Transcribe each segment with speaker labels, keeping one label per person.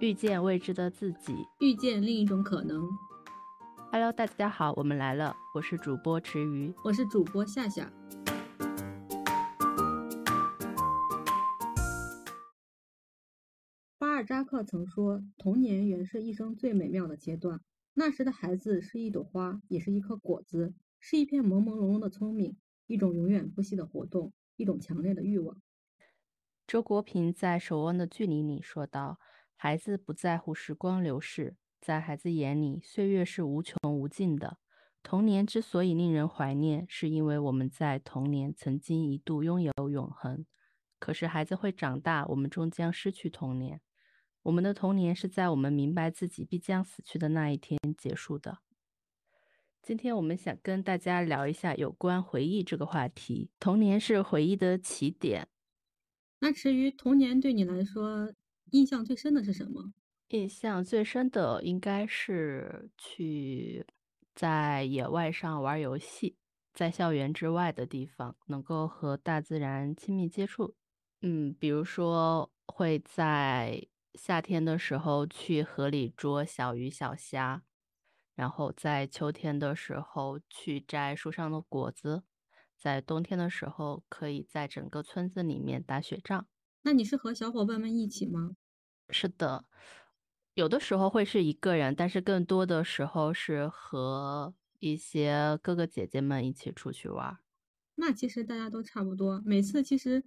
Speaker 1: 遇见未知的自己，
Speaker 2: 遇见另一种可能。
Speaker 1: Hello，大家好，我们来了，我是主播池鱼，
Speaker 2: 我是主播夏夏。巴尔扎克曾说：“童年原是一生最美妙的阶段，那时的孩子是一朵花，也是一颗果子，是一片朦朦胧胧的聪明，一种永远不息的活动，一种强烈的欲望。”
Speaker 1: 周国平在《守望的距离》里说道：“孩子不在乎时光流逝，在孩子眼里，岁月是无穷无尽的。童年之所以令人怀念，是因为我们在童年曾经一度拥有永恒。可是孩子会长大，我们终将失去童年。我们的童年是在我们明白自己必将死去的那一天结束的。”今天我们想跟大家聊一下有关回忆这个话题。童年是回忆的起点。
Speaker 2: 那至于，童年对你来说印象最深的是什么？
Speaker 1: 印象最深的应该是去在野外上玩游戏，在校园之外的地方能够和大自然亲密接触。嗯，比如说会在夏天的时候去河里捉小鱼小虾，然后在秋天的时候去摘树上的果子。在冬天的时候，可以在整个村子里面打雪仗。
Speaker 2: 那你是和小伙伴们一起吗？
Speaker 1: 是的，有的时候会是一个人，但是更多的时候是和一些哥哥姐姐们一起出去玩。
Speaker 2: 那其实大家都差不多，每次其实，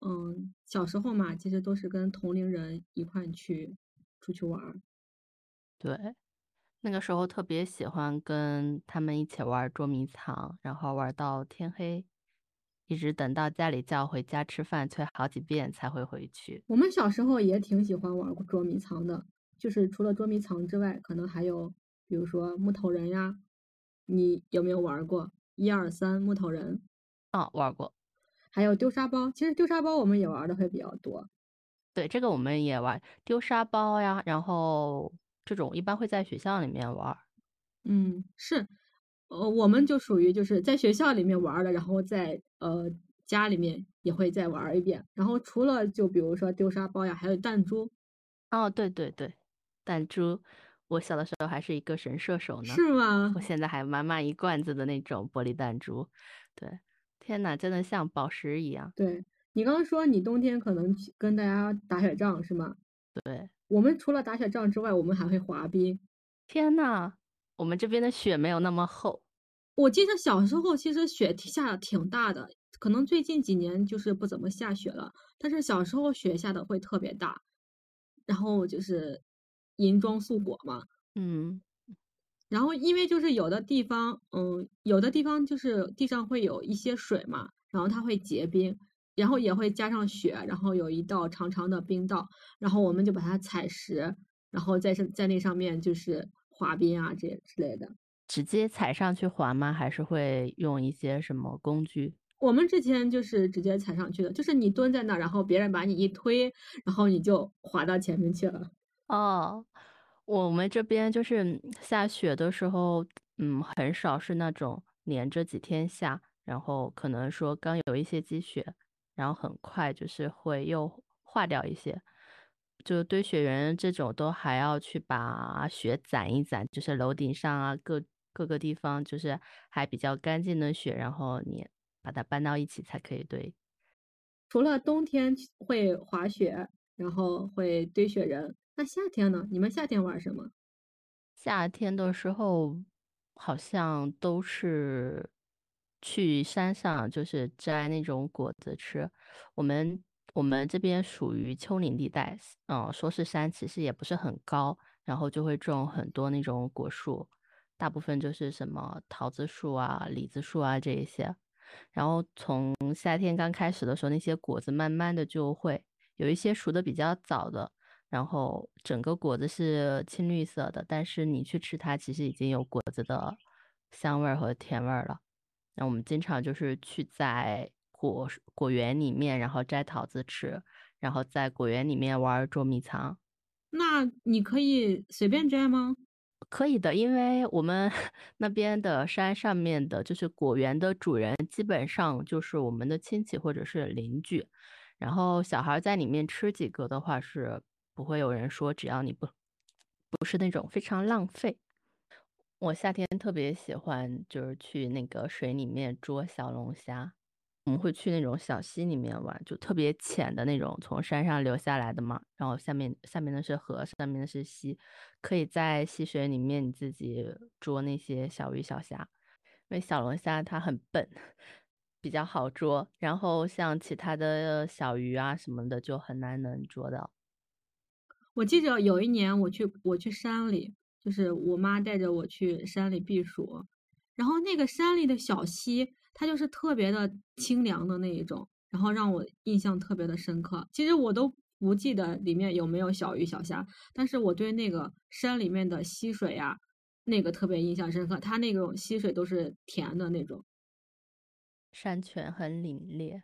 Speaker 2: 嗯，小时候嘛，其实都是跟同龄人一块去出去玩。
Speaker 1: 对。那个时候特别喜欢跟他们一起玩捉迷藏，然后玩到天黑，一直等到家里叫回家吃饭，催好几遍才会回去。
Speaker 2: 我们小时候也挺喜欢玩捉迷藏的，就是除了捉迷藏之外，可能还有比如说木头人呀，你有没有玩过一二三木头人？
Speaker 1: 啊、哦，玩过。
Speaker 2: 还有丢沙包，其实丢沙包我们也玩的会比较多。
Speaker 1: 对，这个我们也玩丢沙包呀，然后。这种一般会在学校里面玩，
Speaker 2: 嗯，是，呃，我们就属于就是在学校里面玩的，然后在呃家里面也会再玩一遍。然后除了就比如说丢沙包呀，还有弹珠。
Speaker 1: 哦，对对对，弹珠，我小的时候还是一个神射手呢。
Speaker 2: 是吗？
Speaker 1: 我现在还满满一罐子的那种玻璃弹珠。对，天哪，真的像宝石一样。
Speaker 2: 对你刚刚说你冬天可能跟大家打雪仗是吗？
Speaker 1: 对。
Speaker 2: 我们除了打雪仗之外，我们还会滑冰。
Speaker 1: 天呐，我们这边的雪没有那么厚。
Speaker 2: 我记得小时候其实雪下的挺大的，可能最近几年就是不怎么下雪了。但是小时候雪下的会特别大，然后就是银装素裹嘛。
Speaker 1: 嗯。
Speaker 2: 然后因为就是有的地方，嗯，有的地方就是地上会有一些水嘛，然后它会结冰。然后也会加上雪，然后有一道长长的冰道，然后我们就把它踩实，然后在上在那上面就是滑冰啊这之类的。
Speaker 1: 直接踩上去滑吗？还是会用一些什么工具？
Speaker 2: 我们之前就是直接踩上去的，就是你蹲在那儿，然后别人把你一推，然后你就滑到前面去了。
Speaker 1: 哦，我们这边就是下雪的时候，嗯，很少是那种连着几天下，然后可能说刚有一些积雪。然后很快就是会又化掉一些，就堆雪人这种都还要去把雪攒一攒，就是楼顶上啊各各个地方就是还比较干净的雪，然后你把它搬到一起才可以堆。
Speaker 2: 除了冬天会滑雪，然后会堆雪人，那夏天呢？你们夏天玩什么？
Speaker 1: 夏天的时候好像都是。去山上就是摘那种果子吃。我们我们这边属于丘陵地带，嗯，说是山，其实也不是很高，然后就会种很多那种果树，大部分就是什么桃子树啊、李子树啊这一些。然后从夏天刚开始的时候，那些果子慢慢的就会有一些熟的比较早的，然后整个果子是青绿色的，但是你去吃它，其实已经有果子的香味儿和甜味儿了。那我们经常就是去在果果园里面，然后摘桃子吃，然后在果园里面玩捉迷藏。
Speaker 2: 那你可以随便摘吗？
Speaker 1: 可以的，因为我们 那边的山上面的，就是果园的主人，基本上就是我们的亲戚或者是邻居。然后小孩在里面吃几个的话是不会有人说只要你不不是那种非常浪费。我夏天特别喜欢就是去那个水里面捉小龙虾，我们会去那种小溪里面玩，就特别浅的那种，从山上流下来的嘛，然后下面下面的是河，上面的是溪，可以在溪水里面你自己捉那些小鱼小虾，因为小龙虾它很笨，比较好捉，然后像其他的小鱼啊什么的就很难能捉到。
Speaker 2: 我记着有一年我去我去山里。就是我妈带着我去山里避暑，然后那个山里的小溪，它就是特别的清凉的那一种，然后让我印象特别的深刻。其实我都不记得里面有没有小鱼小虾，但是我对那个山里面的溪水呀，那个特别印象深刻。它那种溪水都是甜的那种。
Speaker 1: 山泉很凛冽，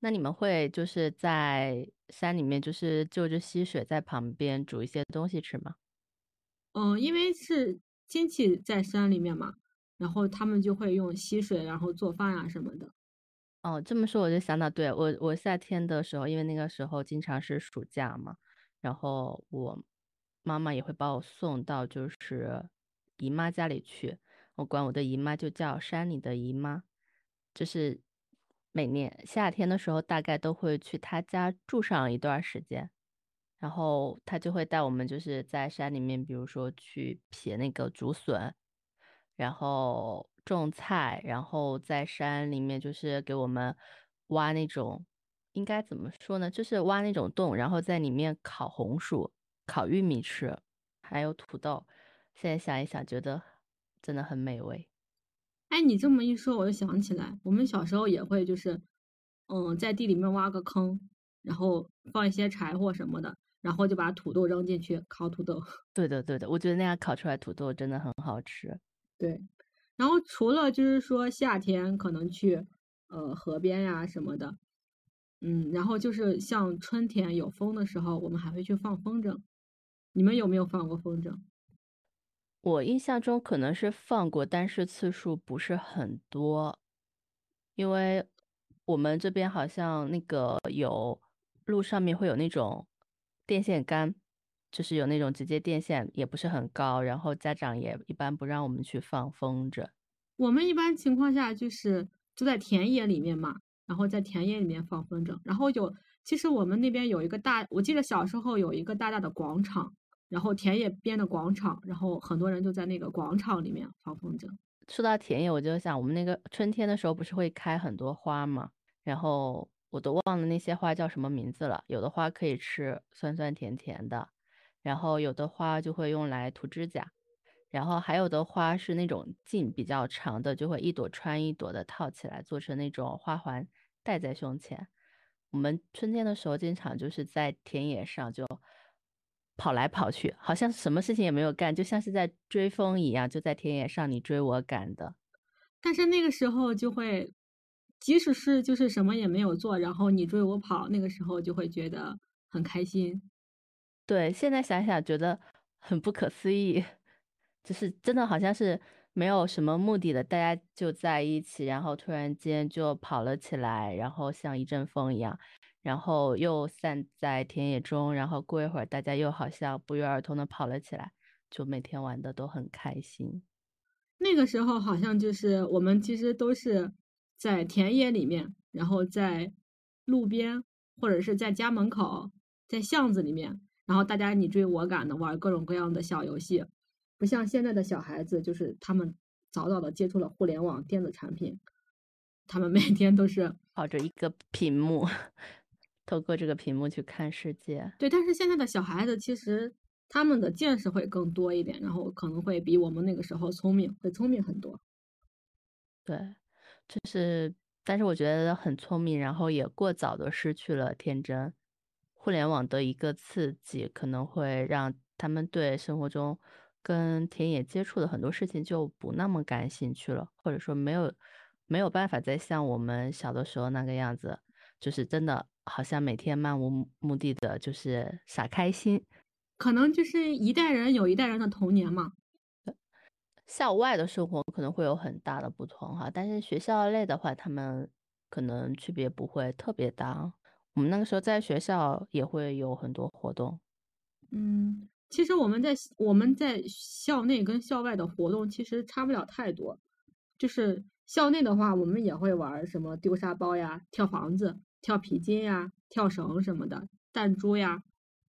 Speaker 1: 那你们会就是在山里面，就是就着溪水在旁边煮一些东西吃吗？
Speaker 2: 嗯，因为是亲戚在山里面嘛，然后他们就会用溪水，然后做饭啊什么的。
Speaker 1: 哦，这么说我就想到，对我我夏天的时候，因为那个时候经常是暑假嘛，然后我妈妈也会把我送到就是姨妈家里去，我管我的姨妈就叫山里的姨妈，就是每年夏天的时候，大概都会去她家住上一段时间。然后她就会带我们，就是在山里面，比如说去撇那个竹笋，然后种菜，然后在山里面就是给我们挖那种，应该怎么说呢？就是挖那种洞，然后在里面烤红薯、烤玉米吃，还有土豆。现在想一想，觉得真的很美味。
Speaker 2: 哎，你这么一说，我就想起来，我们小时候也会就是，嗯，在地里面挖个坑，然后放一些柴火什么的。然后就把土豆扔进去烤土豆。
Speaker 1: 对的，对的，我觉得那样烤出来土豆真的很好吃。
Speaker 2: 对，然后除了就是说夏天可能去呃河边呀什么的，嗯，然后就是像春天有风的时候，我们还会去放风筝。你们有没有放过风筝？
Speaker 1: 我印象中可能是放过，但是次数不是很多，因为我们这边好像那个有路上面会有那种。电线杆就是有那种直接电线，也不是很高，然后家长也一般不让我们去放风筝。
Speaker 2: 我们一般情况下就是就在田野里面嘛，然后在田野里面放风筝。然后有，其实我们那边有一个大，我记得小时候有一个大大的广场，然后田野边的广场，然后很多人就在那个广场里面放风筝。
Speaker 1: 说到田野，我就想我们那个春天的时候不是会开很多花嘛，然后。我都忘了那些花叫什么名字了。有的花可以吃，酸酸甜甜的；然后有的花就会用来涂指甲；然后还有的花是那种茎比较长的，就会一朵穿一朵的套起来，做成那种花环戴在胸前。我们春天的时候经常就是在田野上就跑来跑去，好像什么事情也没有干，就像是在追风一样，就在田野上你追我赶的。
Speaker 2: 但是那个时候就会。即使是就是什么也没有做，然后你追我跑，那个时候就会觉得很开心。
Speaker 1: 对，现在想想觉得很不可思议，就是真的好像是没有什么目的的，大家就在一起，然后突然间就跑了起来，然后像一阵风一样，然后又散在田野中，然后过一会儿大家又好像不约而同的跑了起来，就每天玩的都很开心。
Speaker 2: 那个时候好像就是我们其实都是。在田野里面，然后在路边，或者是在家门口，在巷子里面，然后大家你追我赶的玩各种各样的小游戏，不像现在的小孩子，就是他们早早的接触了互联网电子产品，他们每天都是
Speaker 1: 抱着一个屏幕，透过这个屏幕去看世界。
Speaker 2: 对，但是现在的小孩子其实他们的见识会更多一点，然后可能会比我们那个时候聪明，会聪明很多。
Speaker 1: 对。就是，但是我觉得很聪明，然后也过早的失去了天真。互联网的一个刺激，可能会让他们对生活中跟田野接触的很多事情就不那么感兴趣了，或者说没有没有办法再像我们小的时候那个样子，就是真的好像每天漫无目的的，就是傻开心。
Speaker 2: 可能就是一代人有一代人的童年嘛。
Speaker 1: 校外的生活可能会有很大的不同哈，但是学校内的话，他们可能区别不会特别大。我们那个时候在学校也会有很多活动。
Speaker 2: 嗯，其实我们在我们在校内跟校外的活动其实差不了太多，就是校内的话，我们也会玩什么丢沙包呀、跳房子、跳皮筋呀、跳绳什么的、弹珠呀，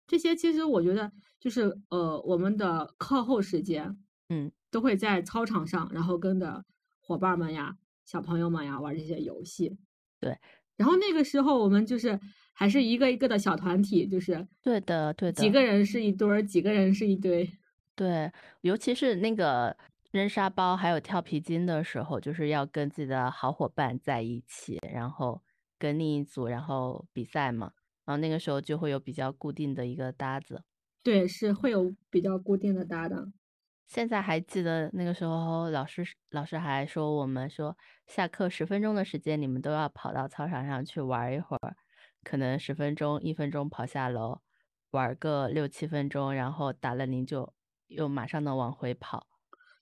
Speaker 2: 这些其实我觉得就是呃我们的课后时间，
Speaker 1: 嗯，
Speaker 2: 都会在操场上，然后跟着伙伴们呀、小朋友们呀玩这些游戏。
Speaker 1: 对，
Speaker 2: 然后那个时候我们就是还是一个一个的小团体，就是
Speaker 1: 对的，对的，
Speaker 2: 几个人是一堆儿，几个人是一堆。
Speaker 1: 对，尤其是那个扔沙包还有跳皮筋的时候，就是要跟自己的好伙伴在一起，然后跟另一组，然后比赛嘛。然后那个时候就会有比较固定的一个搭子。
Speaker 2: 对，是会有比较固定的搭档。
Speaker 1: 现在还记得那个时候，老师老师还说我们说下课十分钟的时间，你们都要跑到操场上去玩一会儿，可能十分钟、一分钟跑下楼，玩个六七分钟，然后打了铃就又马上能往回跑。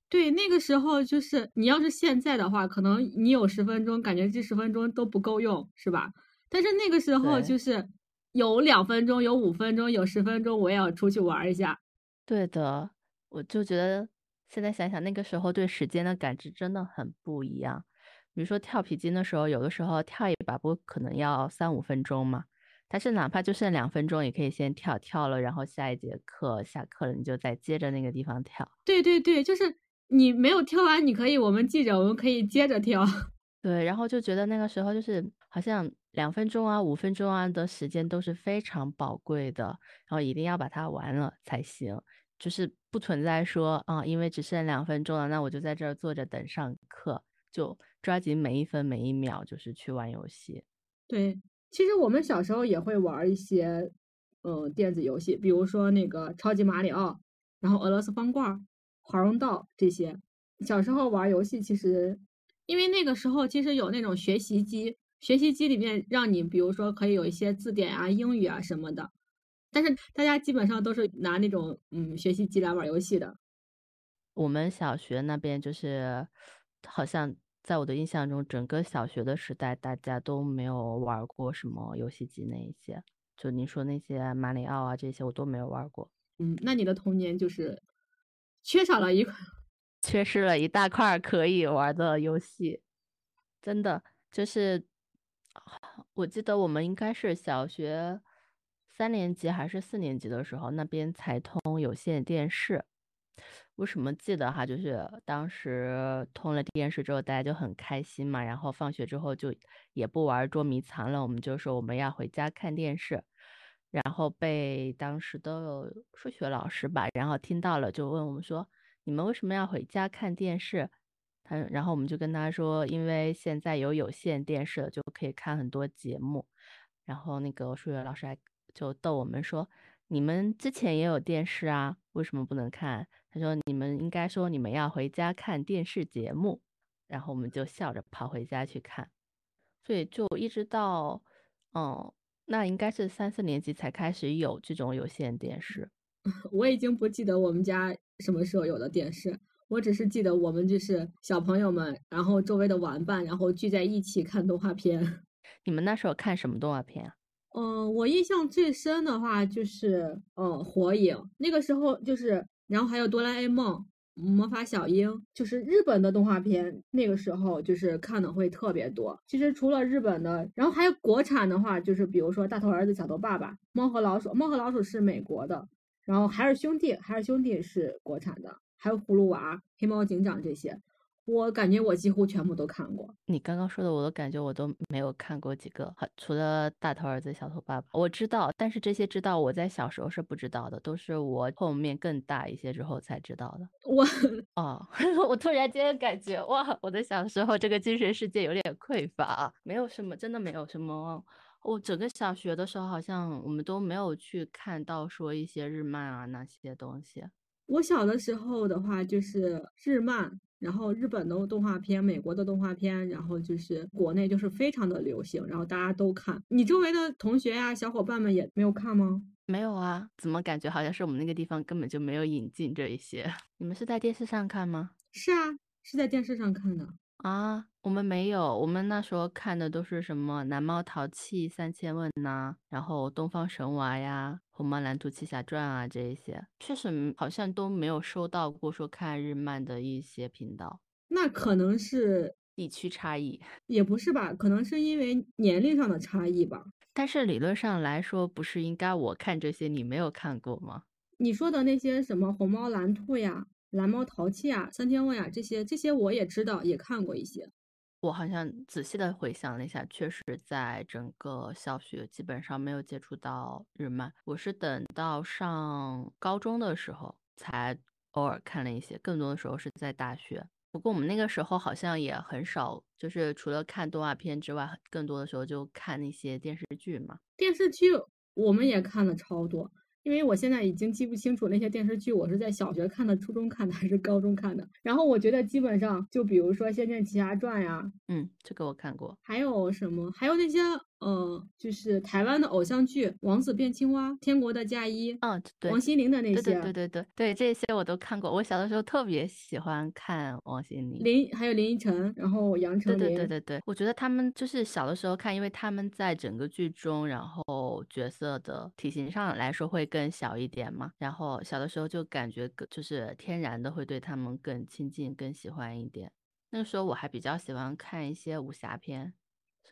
Speaker 2: 对，那个时候就是你要是现在的话，可能你有十分钟，感觉这十分钟都不够用，是吧？但是那个时候就是有两分钟，有五分钟，有十分钟，我也要出去玩一下。
Speaker 1: 对的，我就觉得现在想想，那个时候对时间的感知真的很不一样。比如说跳皮筋的时候，有的时候跳一把不可能要三五分钟嘛，但是哪怕就剩两分钟，也可以先跳，跳了，然后下一节课下课了，你就再接着那个地方跳。
Speaker 2: 对对对，就是你没有跳完，你可以我们记着，我们可以接着跳。
Speaker 1: 对，然后就觉得那个时候就是好像两分钟啊、五分钟啊的时间都是非常宝贵的，然后一定要把它完了才行，就是不存在说啊，因为只剩两分钟了，那我就在这儿坐着等上课，就抓紧每一分每一秒，就是去玩游戏。
Speaker 2: 对，其实我们小时候也会玩一些，呃，电子游戏，比如说那个超级马里奥，然后俄罗斯方块、华容道这些。小时候玩游戏，其实因为那个时候其实有那种学习机，学习机里面让你比如说可以有一些字典啊、英语啊什么的，但是大家基本上都是拿那种嗯学习机来玩游戏的。
Speaker 1: 我们小学那边就是，好像在我的印象中，整个小学的时代，大家都没有玩过什么游戏机那一些。就你说那些马里奥啊这些，我都没有玩过，
Speaker 2: 嗯，那你的童年就是缺少了一块。
Speaker 1: 缺失了一大块可以玩的游戏。真的就是，我记得我们应该是小学三年级还是四年级的时候，那边才通有线电视。为什么记得哈？就是当时通了电视之后，大家就很开心嘛。然后放学之后就也不玩捉迷藏了，我们就说我们要回家看电视。然后被当时的数学老师吧，然后听到了，就问我们说：“你们为什么要回家看电视？”他然后我们就跟他说：“因为现在有有线电视，就可以看很多节目。”然后那个数学老师还就逗我们说：“你们之前也有电视啊，为什么不能看？”他说：“你们应该说你们要回家看电视节目。”然后我们就笑着跑回家去看。所以就一直到，嗯，那应该是三四年级才开始有这种有线电视。
Speaker 2: 我已经不记得我们家什么时候有的电视，我只是记得我们就是小朋友们，然后周围的玩伴，然后聚在一起看动画片。
Speaker 1: 你们那时候看什么动画片啊？
Speaker 2: 嗯，我印象最深的话就是，嗯，火影。那个时候就是，然后还有哆啦 A 梦、魔法小樱，就是日本的动画片。那个时候就是看的会特别多。其实除了日本的，然后还有国产的话，就是比如说大头儿子小头爸爸、猫和老鼠。猫和老鼠是美国的，然后海尔兄弟，海尔兄弟是国产的，还有葫芦娃、黑猫警长这些。我感觉我几乎全部都看过。
Speaker 1: 你刚刚说的，我都感觉我都没有看过几个，好除了大头儿子小头爸爸，我知道，但是这些知道我在小时候是不知道的，都是我后面更大一些之后才知道的。
Speaker 2: 我
Speaker 1: 哦，我突然间感觉哇，我的小时候这个精神世界有点匮乏，没有什么，真的没有什么。我整个小学的时候，好像我们都没有去看到说一些日漫啊那些东西。
Speaker 2: 我小的时候的话，就是日漫，然后日本的动画片、美国的动画片，然后就是国内就是非常的流行，然后大家都看。你周围的同学呀、小伙伴们也没有看吗？
Speaker 1: 没有啊，怎么感觉好像是我们那个地方根本就没有引进这一些？你们是在电视上看吗？
Speaker 2: 是啊，是在电视上看的。
Speaker 1: 啊，我们没有，我们那时候看的都是什么《蓝猫淘气三千问》呐，然后《东方神娃》呀，红毛蓝兔七侠传》啊这一些，确实好像都没有收到过说看日漫的一些频道。
Speaker 2: 那可能是
Speaker 1: 地区差异，
Speaker 2: 也不是吧？可能是因为年龄上的差异吧。
Speaker 1: 但是理论上来说，不是应该我看这些，你没有看过吗？
Speaker 2: 你说的那些什么虹猫蓝兔呀、蓝猫淘气呀、三天问呀，这些这些我也知道，也看过一些。
Speaker 1: 我好像仔细的回想了一下，确实在整个小学基本上没有接触到日漫。我是等到上高中的时候才偶尔看了一些，更多的时候是在大学。不过我们那个时候好像也很少，就是除了看动画片之外，更多的时候就看那些电视剧嘛。
Speaker 2: 电视剧我们也看了超多。因为我现在已经记不清楚那些电视剧我是在小学看的、初中看的还是高中看的。然后我觉得基本上就比如说《仙剑奇侠传》呀，
Speaker 1: 嗯，这个我看过。
Speaker 2: 还有什么？还有那些呃，就是台湾的偶像剧《王子变青蛙》《天国的嫁衣》
Speaker 1: 嗯，对，
Speaker 2: 王心凌的那些，
Speaker 1: 对对对对对对，这些我都看过。我小的时候特别喜欢看王心凌，
Speaker 2: 林还有林依晨，然后杨丞
Speaker 1: 琳。对对对对对，我觉得他们就是小的时候看，因为他们在整个剧中，然后角色的体型上来说会更小一点嘛，然后小的时候就感觉就是天然的会对他们更亲近、更喜欢一点。那个时候我还比较喜欢看一些武侠片。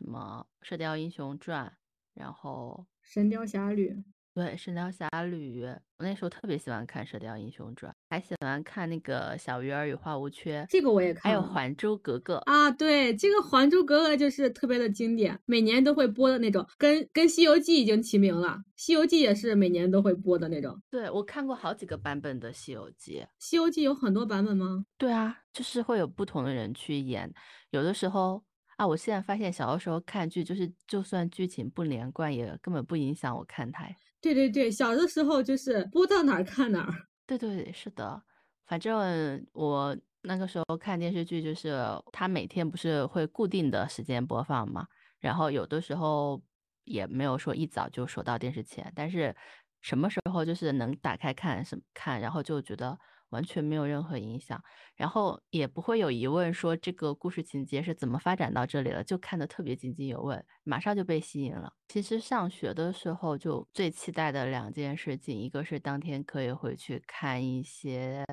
Speaker 1: 什么《射雕英雄传》，然后《
Speaker 2: 神雕侠侣》。
Speaker 1: 对，《神雕侠侣》，我那时候特别喜欢看《射雕英雄传》，还喜欢看那个《小鱼儿与花无缺》，
Speaker 2: 这个我也看。
Speaker 1: 还有《还珠格格》
Speaker 2: 啊，对，这个《还珠格格》就是特别的经典，每年都会播的那种，跟跟《西游记》已经齐名了，《西游记》也是每年都会播的那种。
Speaker 1: 对，我看过好几个版本的《西游记》，《
Speaker 2: 西游记》有很多版本吗？
Speaker 1: 对啊，就是会有不同的人去演，有的时候。啊！我现在发现，小的时候看剧，就是就算剧情不连贯，也根本不影响我看台。
Speaker 2: 对对对，小的时候就是播到哪儿看哪儿。
Speaker 1: 对对，是的。反正我那个时候看电视剧，就是它每天不是会固定的时间播放嘛，然后有的时候也没有说一早就守到电视前，但是什么时候就是能打开看什么看，然后就觉得。完全没有任何影响，然后也不会有疑问，说这个故事情节是怎么发展到这里了，就看得特别津津有味，马上就被吸引了。其实上学的时候就最期待的两件事情，一个是当天可以回去看一些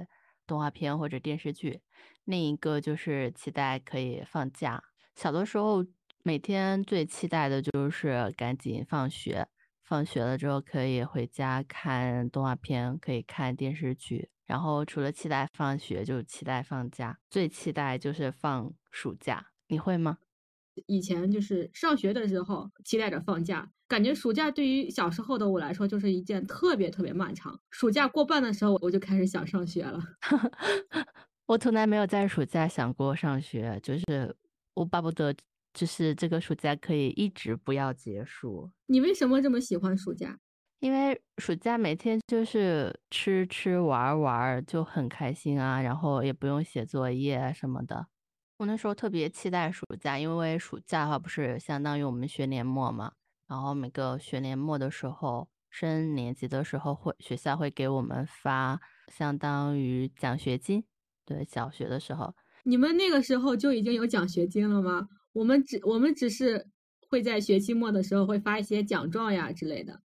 Speaker 1: 动画片或者电视剧，另一个就是期待可以放假。小的时候每天最期待的就是赶紧放学，放学了之后可以回家看动画片，可以看电视剧。然后除了期待放学，就期待放假。最期待就是放暑假，你会吗？
Speaker 2: 以前就是上学的时候期待着放假，感觉暑假对于小时候的我来说就是一件特别特别漫长。暑假过半的时候，我就开始想上学了。
Speaker 1: 我从来没有在暑假想过上学，就是我巴不得就是这个暑假可以一直不要结束。
Speaker 2: 你为什么这么喜欢暑假？
Speaker 1: 因为暑假每天就是吃吃玩玩就很开心啊，然后也不用写作业什么的。我那时候特别期待暑假，因为暑假的话不是相当于我们学年末嘛，然后每个学年末的时候升年级的时候会学校会给我们发相当于奖学金。对，小学的时候，
Speaker 2: 你们那个时候就已经有奖学金了吗？我们只我们只是会在学期末的时候会发一些奖状呀之类的。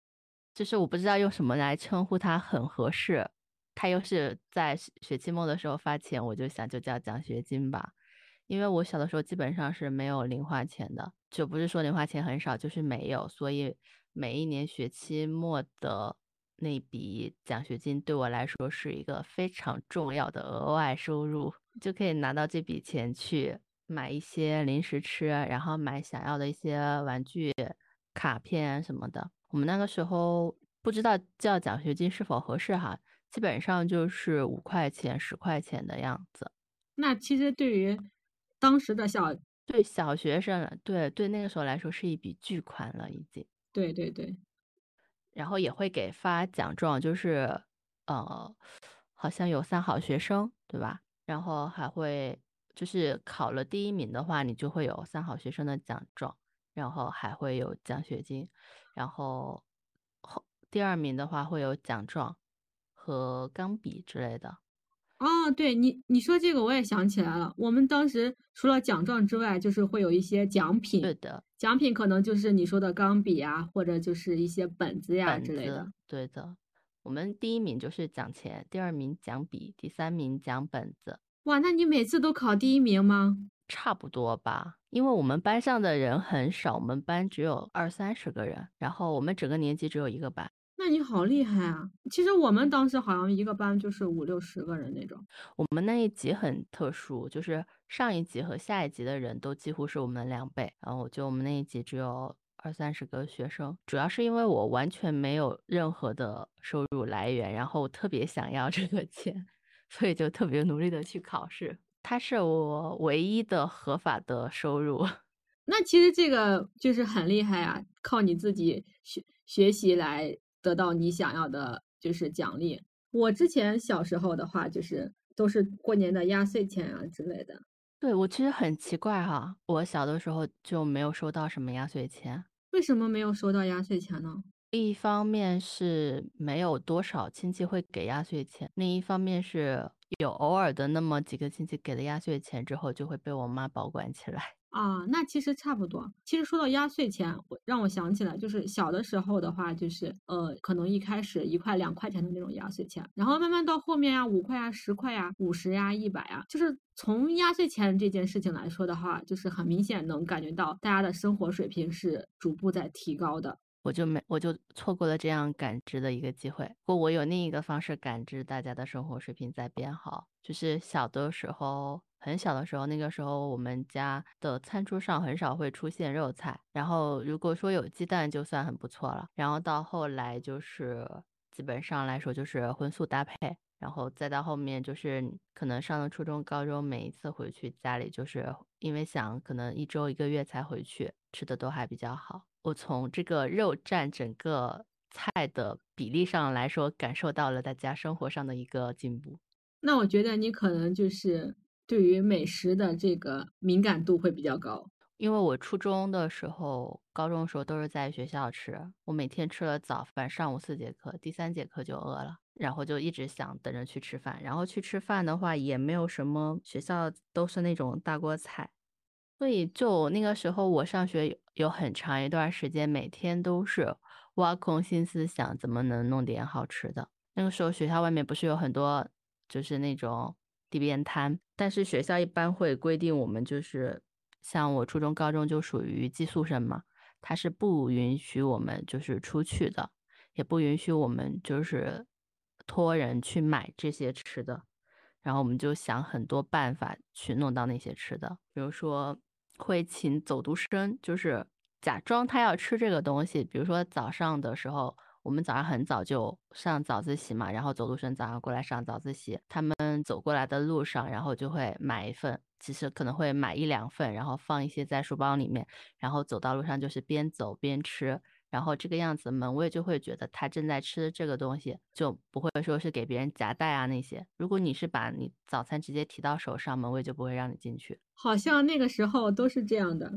Speaker 1: 就是我不知道用什么来称呼它很合适，他又是在学期末的时候发钱，我就想就叫奖学金吧。因为我小的时候基本上是没有零花钱的，就不是说零花钱很少，就是没有，所以每一年学期末的那笔奖学金对我来说是一个非常重要的额外收入，就可以拿到这笔钱去买一些零食吃，然后买想要的一些玩具、卡片什么的。我们那个时候不知道叫奖学金是否合适哈，基本上就是五块钱、十块钱的样子。
Speaker 2: 那其实对于当时的小
Speaker 1: 对小学生，对对那个时候来说是一笔巨款了已经。
Speaker 2: 对对对，
Speaker 1: 然后也会给发奖状，就是呃，好像有三好学生对吧？然后还会就是考了第一名的话，你就会有三好学生的奖状，然后还会有奖学金。然后后第二名的话会有奖状和钢笔之类的。
Speaker 2: 哦，对你你说这个我也想起来了，我们当时除了奖状之外，就是会有一些奖品。
Speaker 1: 对的，
Speaker 2: 奖品可能就是你说的钢笔啊，或者就是一些本子呀
Speaker 1: 本
Speaker 2: 之类的。
Speaker 1: 对的。我们第一名就是奖钱，第二名奖笔，第三名奖本子，
Speaker 2: 哇，那你每次都考第一名吗？
Speaker 1: 差不多吧。因为我们班上的人很少，我们班只有二三十个人，然后我们整个年级只有一个班。
Speaker 2: 那你好厉害啊！其实我们当时好像一个班就是五六十个人那种。
Speaker 1: 我们那一级很特殊，就是上一级和下一级的人都几乎是我们的两倍，然后就我们那一级只有二三十个学生。主要是因为我完全没有任何的收入来源，然后特别想要这个钱，所以就特别努力的去考试。它是我唯一的合法的收入。
Speaker 2: 那其实这个就是很厉害啊，靠你自己学学习来得到你想要的，就是奖励。我之前小时候的话，就是都是过年的压岁钱啊之类的。
Speaker 1: 对，我其实很奇怪哈，我小的时候就没有收到什么压岁钱。
Speaker 2: 为什么没有收到压岁钱呢？
Speaker 1: 一方面是没有多少亲戚会给压岁钱，另一方面是有偶尔的那么几个亲戚给了压岁钱之后，就会被我妈保管起来。
Speaker 2: 啊，那其实差不多。其实说到压岁钱，我让我想起来，就是小的时候的话，就是呃，可能一开始一块两块钱的那种压岁钱，然后慢慢到后面呀，五块呀、十块呀、五十呀、一百呀，就是从压岁钱这件事情来说的话，就是很明显能感觉到大家的生活水平是逐步在提高的。
Speaker 1: 我就没，我就错过了这样感知的一个机会。不过我有另一个方式感知大家的生活水平在变好，就是小的时候，很小的时候，那个时候我们家的餐桌上很少会出现肉菜，然后如果说有鸡蛋就算很不错了。然后到后来就是基本上来说就是荤素搭配，然后再到后面就是可能上了初中、高中，每一次回去家里就是因为想可能一周一个月才回去，吃的都还比较好。我从这个肉占整个菜的比例上来说，感受到了大家生活上的一个进步。
Speaker 2: 那我觉得你可能就是对于美食的这个敏感度会比较高。
Speaker 1: 因为我初中的时候、高中的时候都是在学校吃，我每天吃了早饭，上午四节课，第三节课就饿了，然后就一直想等着去吃饭。然后去吃饭的话，也没有什么，学校都是那种大锅菜。所以，就那个时候，我上学有很长一段时间，每天都是挖空心思想怎么能弄点好吃的。那个时候，学校外面不是有很多就是那种地边摊，但是学校一般会规定我们就是像我初中、高中就属于寄宿生嘛，他是不允许我们就是出去的，也不允许我们就是托人去买这些吃的。然后我们就想很多办法去弄到那些吃的，比如说。会请走读生，就是假装他要吃这个东西。比如说早上的时候，我们早上很早就上早自习嘛，然后走读生早上过来上早自习，他们走过来的路上，然后就会买一份，其实可能会买一两份，然后放一些在书包里面，然后走到路上就是边走边吃。然后这个样子，门卫就会觉得他正在吃这个东西，就不会说是给别人夹带啊那些。如果你是把你早餐直接提到手上，门卫就不会让你进去。
Speaker 2: 好像那个时候都是这样的。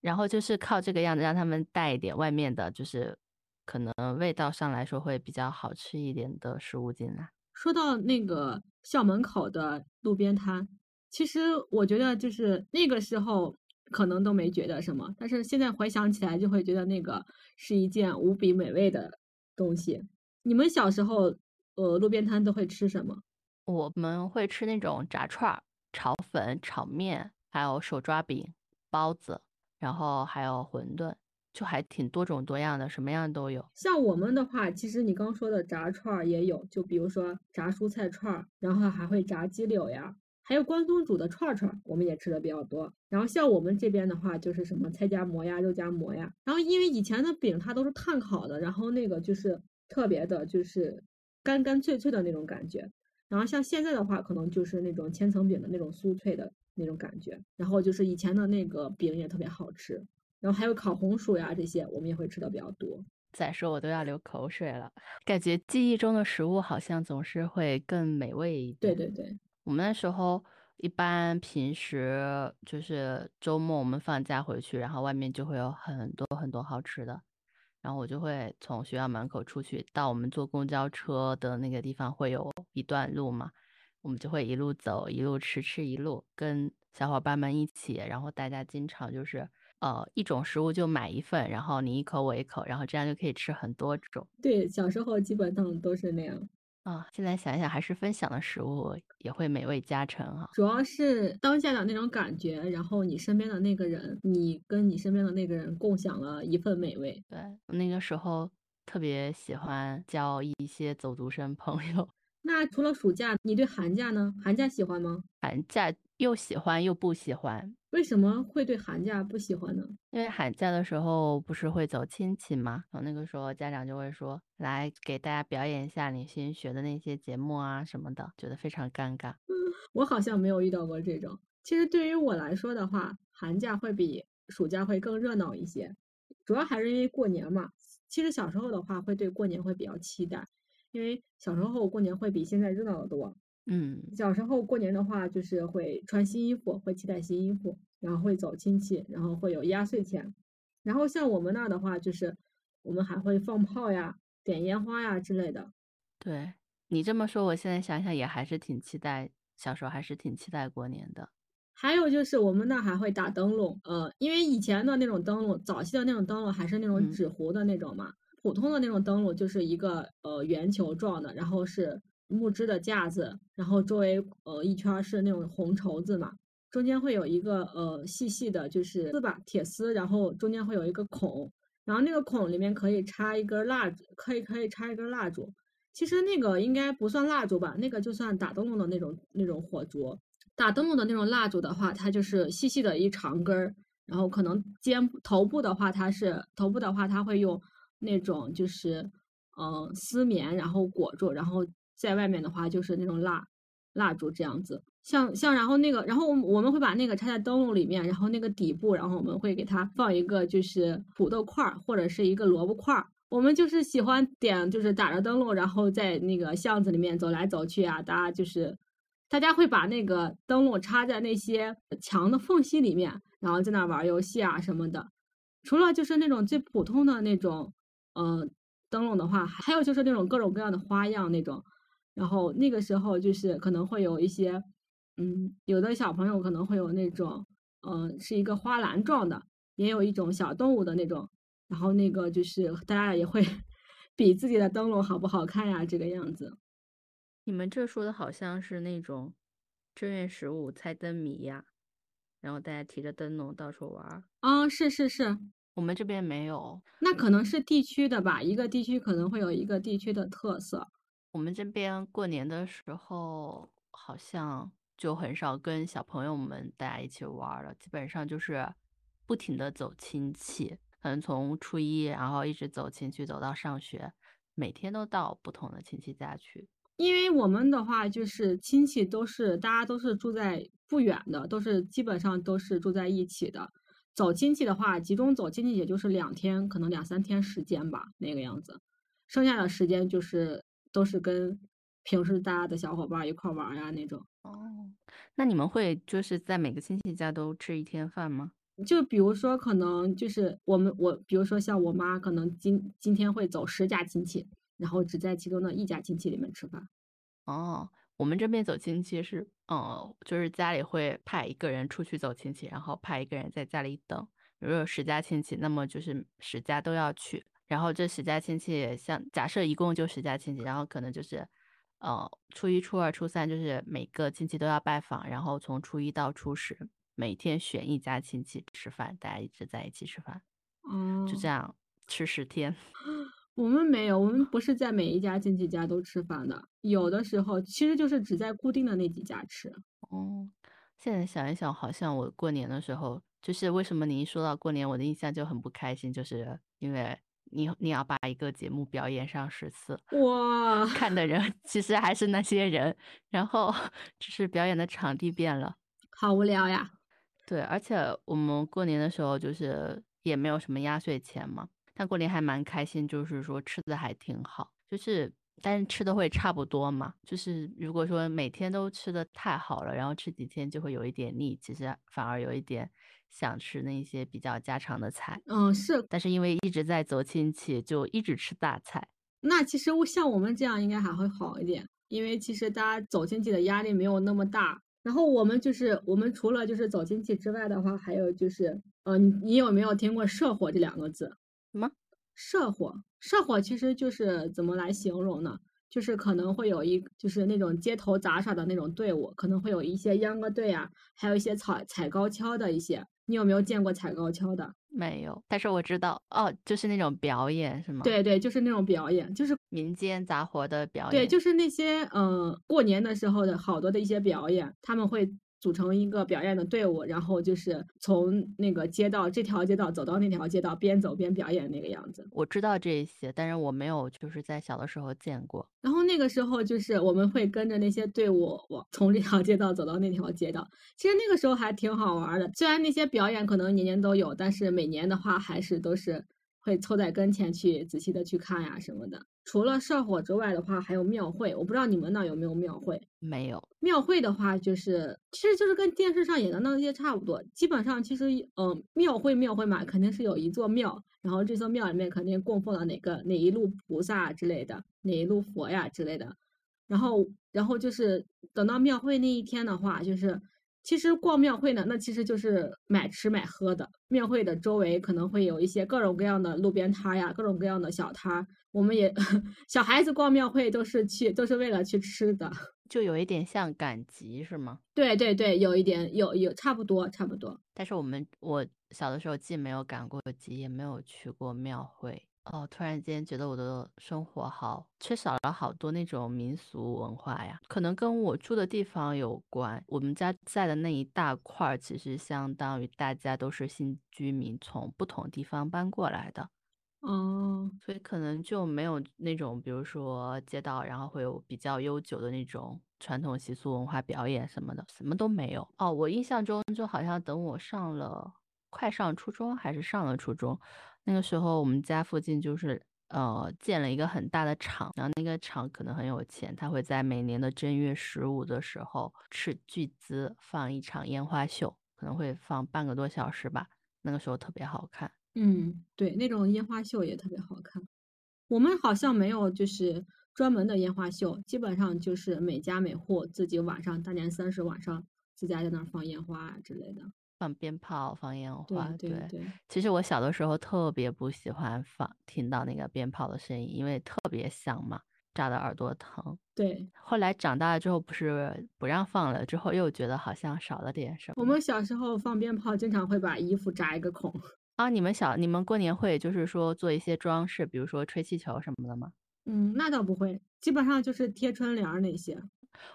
Speaker 1: 然后就是靠这个样子让他们带一点外面的，就是可能味道上来说会比较好吃一点的食物进来。
Speaker 2: 说到那个校门口的路边摊，其实我觉得就是那个时候。可能都没觉得什么，但是现在回想起来，就会觉得那个是一件无比美味的东西。你们小时候，呃，路边摊都会吃什么？
Speaker 1: 我们会吃那种炸串、炒粉、炒面，还有手抓饼、包子，然后还有馄饨，就还挺多种多样的，什么样都有。
Speaker 2: 像我们的话，其实你刚说的炸串也有，就比如说炸蔬菜串，然后还会炸鸡柳呀。还有关东煮的串串，我们也吃的比较多。然后像我们这边的话，就是什么菜夹馍呀、肉夹馍呀。然后因为以前的饼它都是炭烤的，然后那个就是特别的，就是干干脆脆的那种感觉。然后像现在的话，可能就是那种千层饼的那种酥脆的那种感觉。然后就是以前的那个饼也特别好吃。然后还有烤红薯呀这些，我们也会吃的比较多。
Speaker 1: 再说我都要流口水了，感觉记忆中的食物好像总是会更美味一
Speaker 2: 点。对对对。
Speaker 1: 我们那时候一般平时就是周末，我们放假回去，然后外面就会有很多很多好吃的，然后我就会从学校门口出去，到我们坐公交车的那个地方会有一段路嘛，我们就会一路走，一路吃吃一路，跟小伙伴们一起，然后大家经常就是呃一种食物就买一份，然后你一口我一口，然后这样就可以吃很多种。
Speaker 2: 对，小时候基本上都是那样。
Speaker 1: 啊，现在想一想，还是分享的食物也会美味加成啊。
Speaker 2: 主要是当下的那种感觉，然后你身边的那个人，你跟你身边的那个人共享了一份美味。
Speaker 1: 对，那个时候特别喜欢交一些走读生朋友。
Speaker 2: 那除了暑假，你对寒假呢？寒假喜欢吗？
Speaker 1: 寒假又喜欢又不喜欢。
Speaker 2: 为什么会对寒假不喜欢呢？
Speaker 1: 因为寒假的时候不是会走亲戚吗？然后那个时候家长就会说，来给大家表演一下你新学的那些节目啊什么的，觉得非常尴尬。
Speaker 2: 嗯，我好像没有遇到过这种。其实对于我来说的话，寒假会比暑假会更热闹一些，主要还是因为过年嘛。其实小时候的话，会对过年会比较期待。因为小时候过年会比现在热闹的多，
Speaker 1: 嗯，
Speaker 2: 小时候过年的话就是会穿新衣服，会期待新衣服，然后会走亲戚，然后会有压岁钱，然后像我们那的话就是我们还会放炮呀、点烟花呀之类的。
Speaker 1: 对你这么说，我现在想想也还是挺期待，小时候还是挺期待过年的。
Speaker 2: 还有就是我们那还会打灯笼，呃，因为以前的那种灯笼，早期的那种灯笼还是那种纸糊的那种嘛。普通的那种灯笼就是一个呃圆球状的，然后是木质的架子，然后周围呃一圈是那种红绸子嘛，中间会有一个呃细细的，就是丝吧，铁丝，然后中间会有一个孔，然后那个孔里面可以插一根蜡烛，可以可以插一根蜡烛。其实那个应该不算蜡烛吧，那个就算打灯笼的那种那种火烛。打灯笼的那种蜡烛的话，它就是细细的一长根儿，然后可能肩头部的话，它是头部的话，它会用。那种就是，嗯，丝棉，然后裹住，然后在外面的话就是那种蜡蜡烛这样子，像像然后那个，然后我我们会把那个插在灯笼里面，然后那个底部，然后我们会给它放一个就是土豆块儿或者是一个萝卜块儿，我们就是喜欢点就是打着灯笼，然后在那个巷子里面走来走去啊，大家就是大家会把那个灯笼插在那些墙的缝隙里面，然后在那玩游戏啊什么的，除了就是那种最普通的那种。嗯，灯笼的话，还有就是那种各种各样的花样那种，然后那个时候就是可能会有一些，嗯，有的小朋友可能会有那种，嗯，是一个花篮状的，也有一种小动物的那种，然后那个就是大家也会比自己的灯笼好不好看呀，这个样子。
Speaker 1: 你们这说的好像是那种正月十五猜灯谜呀，然后大家提着灯笼到处玩。
Speaker 2: 啊，是是是。
Speaker 1: 我们这边没有，
Speaker 2: 那可能是地区的吧。一个地区可能会有一个地区的特色。
Speaker 1: 我们这边过年的时候好像就很少跟小朋友们大家一起玩了，基本上就是不停的走亲戚，可能从初一然后一直走亲戚走到上学，每天都到不同的亲戚家去。
Speaker 2: 因为我们的话就是亲戚都是大家都是住在不远的，都是基本上都是住在一起的。走亲戚的话，集中走亲戚也就是两天，可能两三天时间吧，那个样子。剩下的时间就是都是跟平时大家的小伙伴一块玩呀那种。
Speaker 1: 哦，那你们会就是在每个亲戚家都吃一天饭吗？
Speaker 2: 就比如说，可能就是我们我，比如说像我妈，可能今今天会走十家亲戚，然后只在其中的一家亲戚里面吃饭。
Speaker 1: 哦。我们这边走亲戚是，嗯，就是家里会派一个人出去走亲戚，然后派一个人在家里等。如果有十家亲戚，那么就是十家都要去。然后这十家亲戚，像假设一共就十家亲戚，然后可能就是，呃，初一、初二、初三，就是每个亲戚都要拜访。然后从初一到初十，每天选一家亲戚吃饭，大家一直在一起吃饭。
Speaker 2: 嗯，
Speaker 1: 就这样吃十天。
Speaker 2: 我们没有，我们不是在每一家亲戚家都吃饭的，有的时候其实就是只在固定的那几家吃。
Speaker 1: 哦，现在想一想，好像我过年的时候，就是为什么你一说到过年，我的印象就很不开心，就是因为你你要把一个节目表演上十次，
Speaker 2: 哇，
Speaker 1: 看的人 其实还是那些人，然后只是表演的场地变了，
Speaker 2: 好无聊呀。
Speaker 1: 对，而且我们过年的时候就是也没有什么压岁钱嘛。但过年还蛮开心，就是说吃的还挺好，就是但是吃的会差不多嘛。就是如果说每天都吃的太好了，然后吃几天就会有一点腻，其实反而有一点想吃那些比较家常的菜。
Speaker 2: 嗯，是。
Speaker 1: 但是因为一直在走亲戚，就一直吃大菜。
Speaker 2: 那其实像我们这样应该还会好一点。因为其实大家走亲戚的压力没有那么大。然后我们就是我们除了就是走亲戚之外的话，还有就是，呃，你你有没有听过社火这两个字？
Speaker 1: 什么？
Speaker 2: 社火，社火其实就是怎么来形容呢？就是可能会有一就是那种街头杂耍的那种队伍，可能会有一些秧歌队啊，还有一些踩踩高跷的一些。你有没有见过踩高跷的？
Speaker 1: 没有，但是我知道哦，就是那种表演是吗？，
Speaker 2: 对对，就是那种表演，就是
Speaker 1: 民间杂活的表演。
Speaker 2: 对，就是那些嗯、呃过年的时候的好多的一些表演，他们会组成一个表演的队伍，然后就是从那个街道这条街道走到那条街道，边走边表演那个样子。
Speaker 1: 我知道这些，但是我没有就是在小的时候见过。
Speaker 2: 然后那个时候就是我们会跟着那些队伍往从这条街道走到那条街道，其实那个时候还挺好玩儿的。虽然那些表演可能年年都有，但是每年的话还是都是会凑在跟前去仔细的去看呀什么的。除了社火之外的话，还有庙会，我不知道你们那有没有庙会。
Speaker 1: 没有，
Speaker 2: 庙会的话，就是其实就是跟电视上演的那些差不多。基本上其实，嗯、庙会庙会嘛，肯定是有一座庙，然后这座庙里面肯定供奉了哪个哪一路菩萨之类的，哪一路佛呀之类的。然后，然后就是等到庙会那一天的话，就是其实逛庙会呢，那其实就是买吃买喝的。庙会的周围可能会有一些各种各样的路边摊儿呀，各种各样的小摊儿。我们也 小孩子逛庙会都是去都是为了去吃的。
Speaker 1: 就有一点像赶集是吗？
Speaker 2: 对对对，有一点有有差不多差不多。
Speaker 1: 但是我们我小的时候既没有赶过集，也没有去过庙会。哦，突然间觉得我的生活好缺少了好多那种民俗文化呀，可能跟我住的地方有关。我们家在的那一大块儿，其实相当于大家都是新居民，从不同地方搬过来的。
Speaker 2: 哦，
Speaker 1: 所以可能就没有那种，比如说街道，然后会有比较悠久的那种传统习俗文化表演什么的，什么都没有。哦，我印象中就好像等我上了快上初中还是上了初中，那个时候我们家附近就是呃建了一个很大的厂，然后那个厂可能很有钱，他会在每年的正月十五的时候斥巨资放一场烟花秀，可能会放半个多小时吧，那个时候特别好看。
Speaker 2: 嗯，对，那种烟花秀也特别好看。我们好像没有就是专门的烟花秀，基本上就是每家每户自己晚上大年三十晚上自家在那儿放烟花啊之类的。
Speaker 1: 放鞭炮、放烟
Speaker 2: 对
Speaker 1: 花，
Speaker 2: 对对，
Speaker 1: 其实我小的时候特别不喜欢放听到那个鞭炮的声音，因为特别响嘛，炸的耳朵疼。
Speaker 2: 对，
Speaker 1: 后来长大了之后，不是不让放了，之后又觉得好像少了点什么。
Speaker 2: 我们小时候放鞭炮，经常会把衣服扎一个孔。
Speaker 1: 啊，你们小你们过年会就是说做一些装饰，比如说吹气球什么的吗？
Speaker 2: 嗯，那倒不会，基本上就是贴春联儿那些。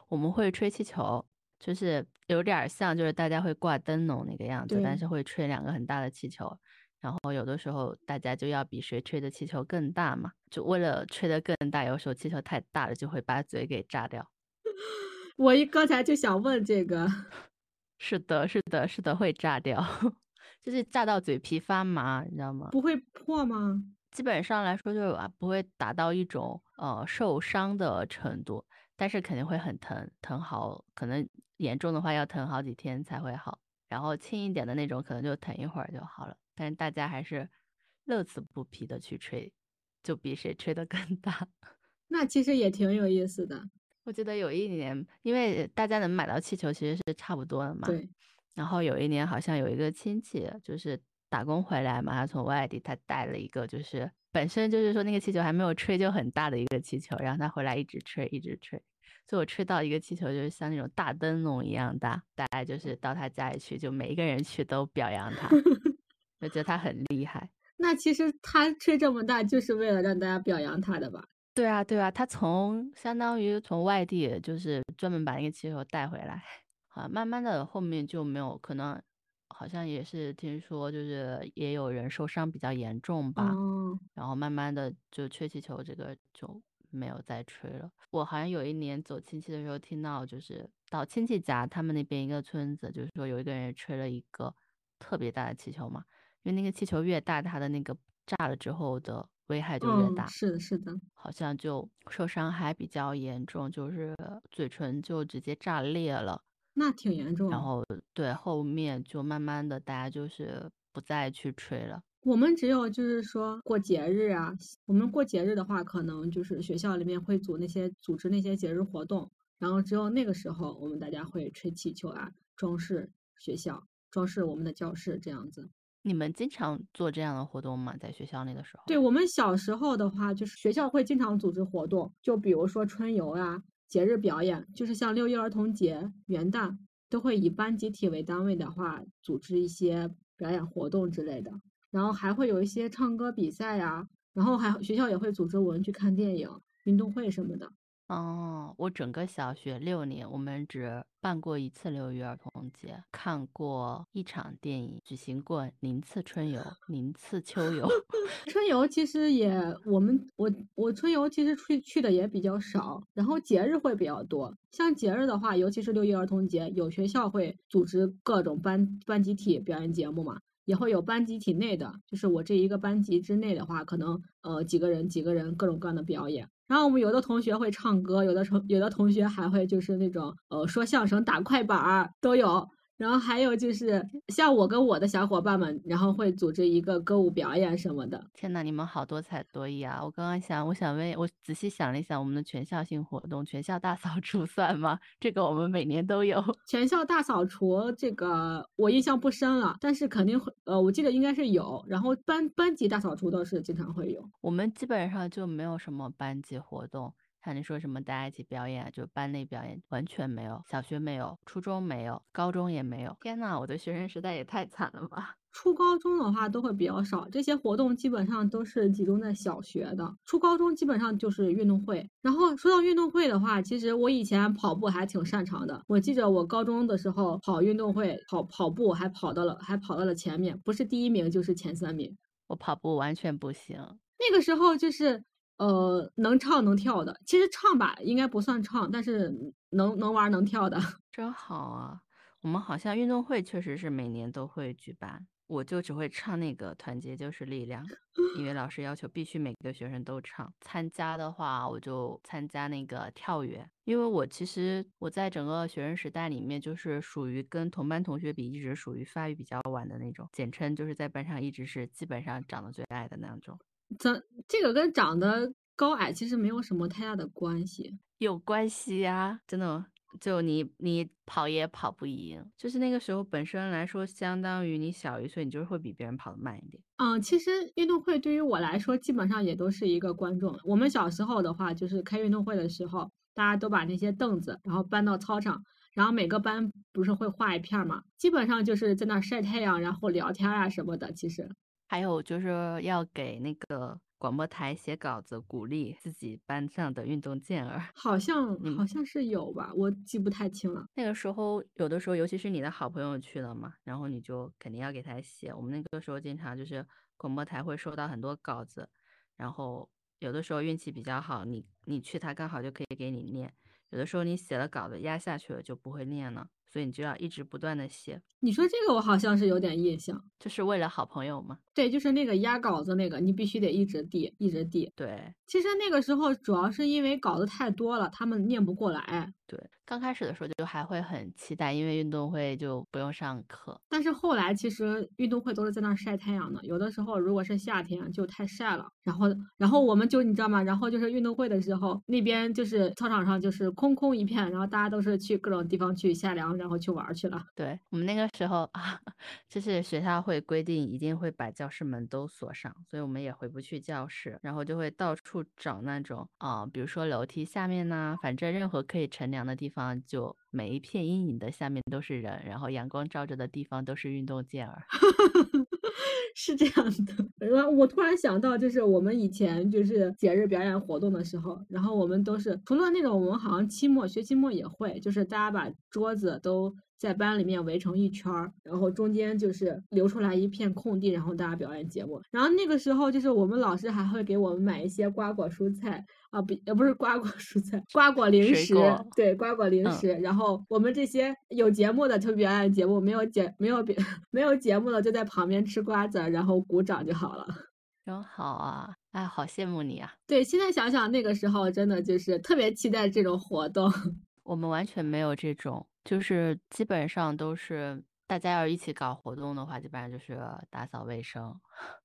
Speaker 1: 我们会吹气球，就是有点儿像就是大家会挂灯笼那个样子，但是会吹两个很大的气球。然后有的时候大家就要比谁吹的气球更大嘛，就为了吹得更大，有时候气球太大了就会把嘴给炸掉。
Speaker 2: 我一刚才就想问这个，
Speaker 1: 是的，是的，是的，会炸掉，就是炸到嘴皮发麻，你知道吗？
Speaker 2: 不会破吗？
Speaker 1: 基本上来说，就是啊，不会达到一种呃受伤的程度，但是肯定会很疼，疼好，可能严重的话要疼好几天才会好，然后轻一点的那种可能就疼一会儿就好了。但是大家还是乐此不疲的去吹，就比谁吹得更大。
Speaker 2: 那其实也挺有意思的。
Speaker 1: 我记得有一年，因为大家能买到气球其实是差不多的嘛，
Speaker 2: 对，
Speaker 1: 然后有一年好像有一个亲戚就是打工回来嘛，他从外地他带了一个就是本身就是说那个气球还没有吹就很大的一个气球，然后他回来一直吹一直吹，所以我吹到一个气球就是像那种大灯笼一样大，大概就是到他家里去，就每一个人去都表扬他，就觉得他很厉害。
Speaker 2: 那其实他吹这么大，就是为了让大家表扬他的吧？
Speaker 1: 对啊，对啊，他从相当于从外地就是专门把那个气球带回来，啊，慢慢的后面就没有，可能好像也是听说就是也有人受伤比较严重吧，
Speaker 2: 哦，
Speaker 1: 然后慢慢的就吹气球这个就没有再吹了。我好像有一年走亲戚的时候听到，就是到亲戚家，他们那边一个村子，就是说有一个人吹了一个特别大的气球嘛，因为那个气球越大，它的那个炸了之后的危害就越
Speaker 2: 嗯，
Speaker 1: 大。
Speaker 2: 是的，是的。
Speaker 1: 好像就受伤还比较严重，就是嘴唇就直接炸裂了。
Speaker 2: 那挺严重。
Speaker 1: 然后对后面就慢慢的大家就是不再去吹了。
Speaker 2: 我们只有就是说过节日啊，我们过节日的话，可能就是学校里面会组那些组织那些节日活动，然后只有那个时候，我们大家会吹气球啊，装饰学校，装饰我们的教室这样子。
Speaker 1: 你们经常做这样的活动吗？在学校里的时候？
Speaker 2: 对我们小时候的话，就是学校会经常组织活动，就比如说春游啊、节日表演，就是像六一儿童节、元旦，都会以班集体为单位的话，组织一些表演活动之类的。然后还会有一些唱歌比赛呀，然后还学校也会组织我们去看电影、运动会什么的。
Speaker 1: 哦，我整个小学六年，我们只办过一次六一儿童节，看过一场电影，举行过零次春游、零次秋游。
Speaker 2: 春游其实也，我们我我春游其实去去的也比较少，然后节日会比较多。像节日的话，尤其是六一儿童节，有学校会组织各种班班集体表演节目嘛。也会有班集体内的，就是我这一个班级之内的话，可能呃几个人几个人各种各样的表演。然后我们有的同学会唱歌，有的同有的同学还会就是那种呃说相声、打快板儿都有。然后还有就是，像我跟我的小伙伴们，然后会组织一个歌舞表演什么的。
Speaker 1: 天呐，你们好多才多艺啊！我刚刚想，我想问，我仔细想了一想，我们的全校性活动，全校大扫除 算吗？这个我们每年都有。
Speaker 2: 全校大扫除这个我印象不深了，但是肯定会，呃，我记得应该是有。然后班班级大扫除倒是经常会有。
Speaker 1: 我们基本上就没有什么班级活动。像你说什么大家一起表演，就班内表演完全没有，小学没有，初中没有，高中也没有。天呐，我的学生时代也太惨了吧！
Speaker 2: 初高中的话都会比较少，这些活动基本上都是集中在小学的。初高中基本上就是运动会。然后说到运动会的话，其实我以前跑步还挺擅长的。我记着我高中的时候跑运动会，跑跑步还跑到了，还跑到了前面，不是第一名就是前三名。
Speaker 1: 我跑步完全不行，
Speaker 2: 那个时候就是。呃，能唱能跳的，其实唱吧应该不算唱，但是能能玩能跳的，
Speaker 1: 真好啊！我们好像运动会确实是每年都会举办，我就只会唱那个团结就是力量，因为老师要求必须每个学生都唱。参加的话，我就参加那个跳远，因为我其实我在整个学生时代里面，就是属于跟同班同学比，一直属于发育比较晚的那种，简称就是在班上一直是基本上长得最矮的那种。
Speaker 2: 这这个跟长得高矮其实没有什么太大的关系，
Speaker 1: 有关系呀，真的，就你你跑也跑不赢，就是那个时候本身来说，相当于你小一岁，你就是会比别人跑得慢一点。
Speaker 2: 嗯，其实运动会对于我来说，基本上也都是一个观众。我们小时候的话，就是开运动会的时候，大家都把那些凳子，然后搬到操场，然后每个班不是会画一片嘛，基本上就是在那晒太阳，然后聊天啊什么的。其实。
Speaker 1: 还有就是要给那个广播台写稿子，鼓励自己班上的运动健儿。
Speaker 2: 好像好像是有吧，我记不太清了。
Speaker 1: 那个时候，有的时候，尤其是你的好朋友去了嘛，然后你就肯定要给他写。我们那个时候经常就是广播台会收到很多稿子，然后有的时候运气比较好，你你去他刚好就可以给你念；有的时候你写了稿子压下去了就不会念了。所以你就要一直不断的写。
Speaker 2: 你说这个我好像是有点印象，
Speaker 1: 就是为了好朋友嘛。
Speaker 2: 对，就是那个压稿子那个，你必须得一直递，一直递。
Speaker 1: 对，
Speaker 2: 其实那个时候主要是因为稿子太多了，他们念不过来。
Speaker 1: 对，刚开始的时候就还会很期待，因为运动会就不用上课。
Speaker 2: 但是后来其实运动会都是在那儿晒太阳的，有的时候如果是夏天就太晒了，然后然后我们就你知道吗？然后就是运动会的时候，那边就是操场上就是空空一片，然后大家都是去各种地方去夏凉，然后去玩去了。
Speaker 1: 对我们那个时候啊，就是学校会规定一定会把教室门都锁上，所以我们也回不去教室，然后就会到处找那种啊，比如说楼梯下面呐，反正任何可以乘凉的地方，就每一片阴影的下面都是人，然后阳光照着的地方都是运动健儿。
Speaker 2: 是这样的，然后我突然想到，就是我们以前就是节日表演活动的时候，然后我们都是除了那种，我们好像期末学期末也会，就是大家把桌子都。在班里面围成一圈儿，然后中间就是留出来一片空地，然后大家表演节目。然后那个时候，就是我们老师还会给我们买一些瓜果蔬菜啊，不，也不是瓜果蔬菜，瓜果零食，对，瓜果零食。然后我们这些有节目的就表演节目，没有节没有别 没有节目的就在旁边吃瓜子，然后鼓掌就好了。
Speaker 1: 真好啊！哎，好羡慕你啊！
Speaker 2: 对，现在想想那个时候，真的就是特别期待这种活动。
Speaker 1: 我们完全没有这种。就是基本上都是大家要一起搞活动的话，基本上就是打扫卫生，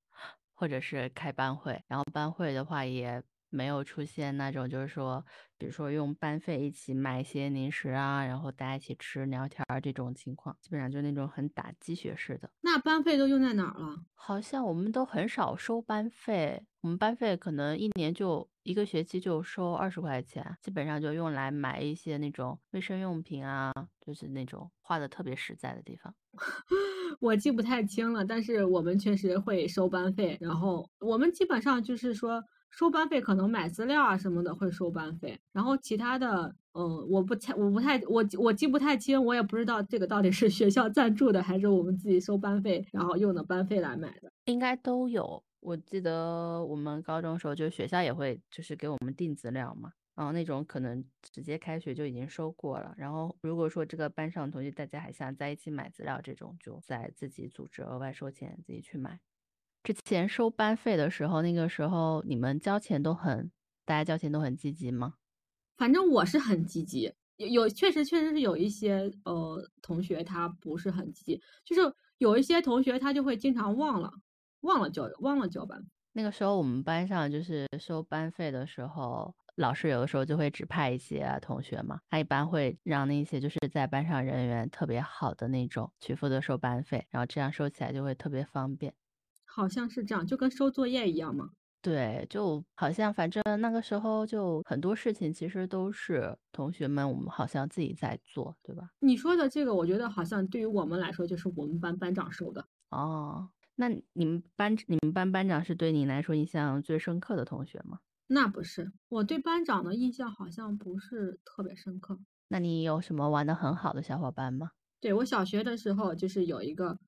Speaker 1: 或者是开班会，然后班会的话也没有出现那种就是说，比如说用班费一起买一些零食啊，然后大家一起吃聊天这种情况，基本上就那种很打鸡血式的。
Speaker 2: 那班费都用在哪儿了？
Speaker 1: 好像我们都很少收班费，我们班费可能一年就一个学期就收二十块钱，基本上就用来买一些那种卫生用品啊，就是那种花的特别实在的地方。
Speaker 2: 我记不太清了，但是我们确实会收班费，然后我们基本上就是说。收班费可能买资料啊什么的会收班费，然后其他的，嗯，我不太我不太我我记不太清，我也不知道这个到底是学校赞助的还是我们自己收班费，然后用的班费来买的，
Speaker 1: 应该都有。我记得我们高中时候，就学校也会就是给我们订资料嘛，然后那种可能直接开学就已经收过了。然后如果说这个班上同学大家还想在一起买资料，这种就在自己组织额外收钱自己去买。之前收班费的时候，那个时候你们交钱都很，大家交钱都很积极吗？
Speaker 2: 反正我是很积极，有有确实确实是有一些呃同学他不是很积极，就是有一些同学他就会经常忘了忘了交忘了交班。
Speaker 1: 那个时候我们班上就是收班费的时候，老师有的时候就会指派一些同学嘛，他一般会让那些就是在班上人缘特别好的那种去负责收班费，然后这样收起来就会特别方便。
Speaker 2: 好像是这样，就跟收作业一样嘛。
Speaker 1: 对，就好像反正那个时候就很多事情其实都是同学们，我们好像自己在做，对吧？
Speaker 2: 你说的这个，我觉得好像对于我们来说，就是我们班班长收的。
Speaker 1: 哦，那你们班你们班班长是对你来说印象最深刻的同学吗？
Speaker 2: 那不是，我对班长的印象好像不是特别深刻。
Speaker 1: 那你有什么玩的很好的小伙伴吗？
Speaker 2: 对我小学的时候就是有一个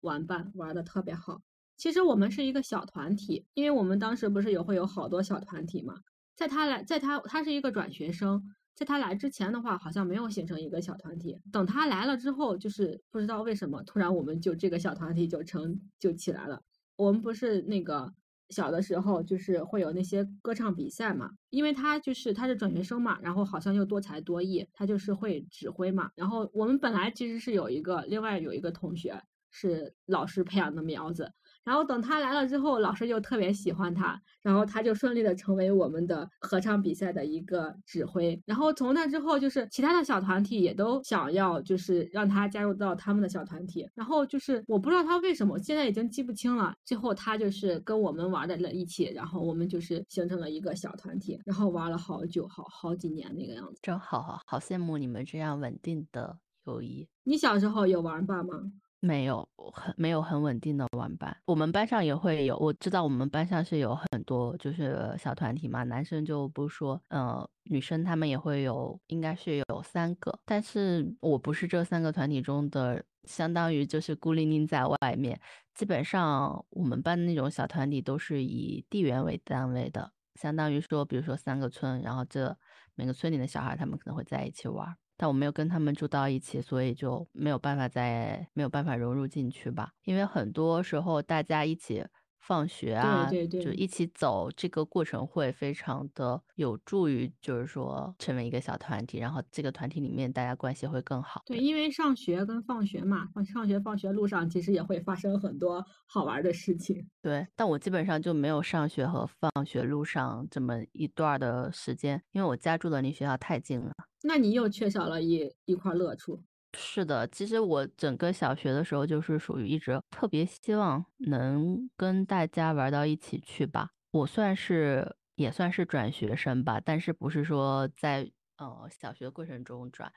Speaker 2: 玩伴玩的特别好。其实我们是一个小团体，因为我们当时不是有会有好多小团体嘛。在他来，在他他是一个转学生，在他来之前的话，好像没有形成一个小团体。等他来了之后，就是不知道为什么，突然我们就这个小团体就成就起来了。我们不是那个小的时候，就是会有那些歌唱比赛嘛，因为他就是他是转学生嘛，然后好像又多才多艺，他就是会指挥嘛。然后我们本来其实是有一个，另外有一个同学是老师培养的苗子。然后等他来了之后，老师就特别喜欢他，然后他就顺利的成为我们的合唱比赛的一个指挥。然后从那之后，就是其他的小团体也都想要，就是让他加入到他们的小团体。然后就是我不知道他为什么，现在已经记不清了。最后他就是跟我们玩在了一起，然后我们就是形成了一个小团体，然后玩了好久，好好几年那个样子。
Speaker 1: 真好，好羡慕你们这样稳定的友谊。
Speaker 2: 你小时候有玩伴吗？
Speaker 1: 没有很没有很稳定的玩伴，我们班上也会有，我知道我们班上是有很多就是小团体嘛，男生就不说，呃，女生他们也会有，应该是有三个，但是我不是这三个团体中的，相当于就是孤零零在外面。基本上我们班的那种小团体都是以地缘为单位的，相当于说，比如说三个村，然后这每个村里的小孩他们可能会在一起玩。但我没有跟他们住到一起，所以就没有办法再没有办法融入进去吧。因为很多时候大家一起放学啊，
Speaker 2: 对对对，
Speaker 1: 就一起走，这个过程会非常的有助于，就是说成为一个小团体，然后这个团体里面大家关系会更好。
Speaker 2: 对，因为上学跟放学嘛，放上学放学路上其实也会发生很多好玩的事情。
Speaker 1: 对，但我基本上就没有上学和放学路上这么一段的时间，因为我家住的离学校太近了。
Speaker 2: 那你又缺少了一一块乐处。
Speaker 1: 是的，其实我整个小学的时候就是属于一直特别希望能跟大家玩到一起去吧。我算是也算是转学生吧，但是不是说在呃小学过程中转。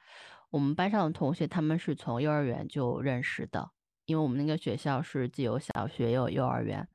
Speaker 1: 我们班上的同学他们是从幼儿园就认识的，因为我们那个学校是既有小学也有幼儿园，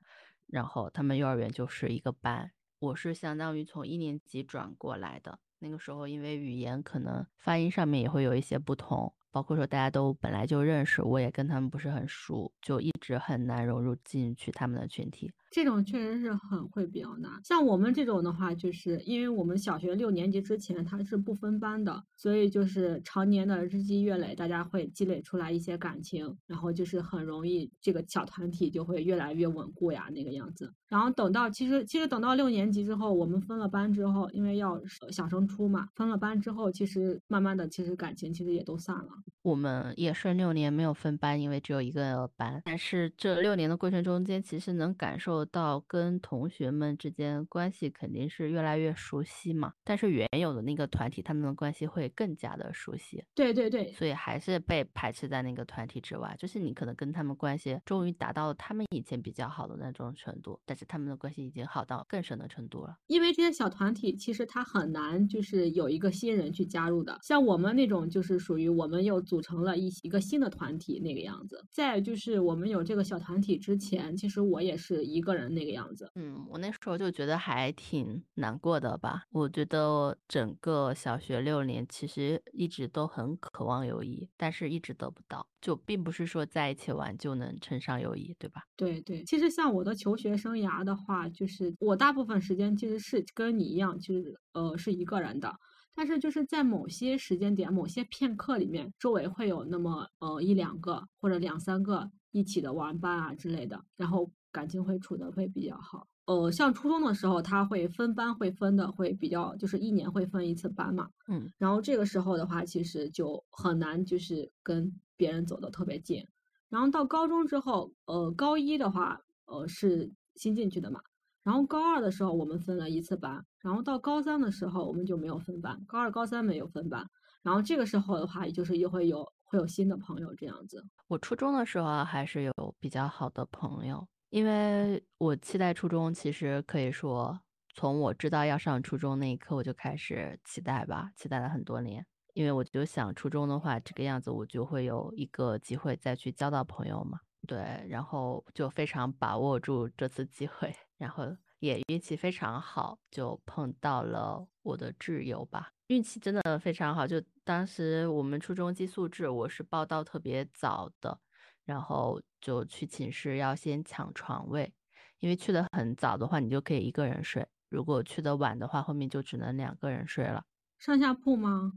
Speaker 1: 然后他们幼儿园就是一个班。我是相当于从一年级转过来的。那个时候，因为语言可能发音上面也会有一些不同，包括说大家都本来就认识，我也跟他们不是很熟，就一直很难融入进去他们的群体。
Speaker 2: 这种确实是很会比较难。像我们这种的话，就是因为我们小学六年级之前它是不分班的，所以就是常年的日积月累，大家会积累出来一些感情，然后就是很容易这个小团体就会越来越稳固呀，那个样子。然后等到其实其实等到六年级之后，我们分了班之后，因为要小升初嘛，分了班之后，其实慢慢的其实感情其实也都散了。
Speaker 1: 我们也是六年没有分班，因为只有一个班，但是这六年的过程中间，其实能感受。到跟同学们之间关系肯定是越来越熟悉嘛，但是原有的那个团体他们的关系会更加的熟悉。
Speaker 2: 对对对，
Speaker 1: 所以还是被排斥在那个团体之外。就是你可能跟他们关系终于达到了他们以前比较好的那种程度，但是他们的关系已经好到更深的程度了。
Speaker 2: 因为这些小团体其实它很难就是有一个新人去加入的，像我们那种就是属于我们又组成了一一个新的团体那个样子。再就是我们有这个小团体之前，其实我也是一个人那个样子。
Speaker 1: 嗯，我那时候就觉得还挺难过的吧。我觉得整个小学六年其实一直都很渴望友谊，但是一直得不到。就并不是说在一起玩就能称上友谊，对吧？
Speaker 2: 对对，其实像我的求学生涯的话，就是我大部分时间其实是跟你一样，就是呃是一个人的。但是就是在某些时间点、某些片刻里面，周围会有那么呃一两个或者两三个一起的玩伴啊之类的，然后感情会处的会比较好。呃，像初中的时候，他会分班，会分的会比较，就是一年会分一次班嘛。
Speaker 1: 嗯，
Speaker 2: 然后这个时候的话，其实就很难就是跟别人走得特别近。然后到高中之后，呃，高一的话，呃是新进去的嘛。然后高二的时候我们分了一次班，然后到高三的时候我们就没有分班，高二、高三没有分班。然后这个时候的话，也就是又会有会有新的朋友这样子。
Speaker 1: 我初中的时候还是有比较好的朋友，因为我期待初中，其实可以说从我知道要上初中那一刻我就开始期待吧，期待了很多年。因为我就想初中的话这个样子，我就会有一个机会再去交到朋友嘛。对，然后就非常把握住这次机会，然后也运气非常好，就碰到了我的挚友吧。运气真的非常好，就当时我们初中寄宿制，我是报到特别早的，然后就去寝室要先抢床位，因为去的很早的话，你就可以一个人睡；如果去的晚的话，后面就只能两个人睡了。
Speaker 2: 上下铺吗？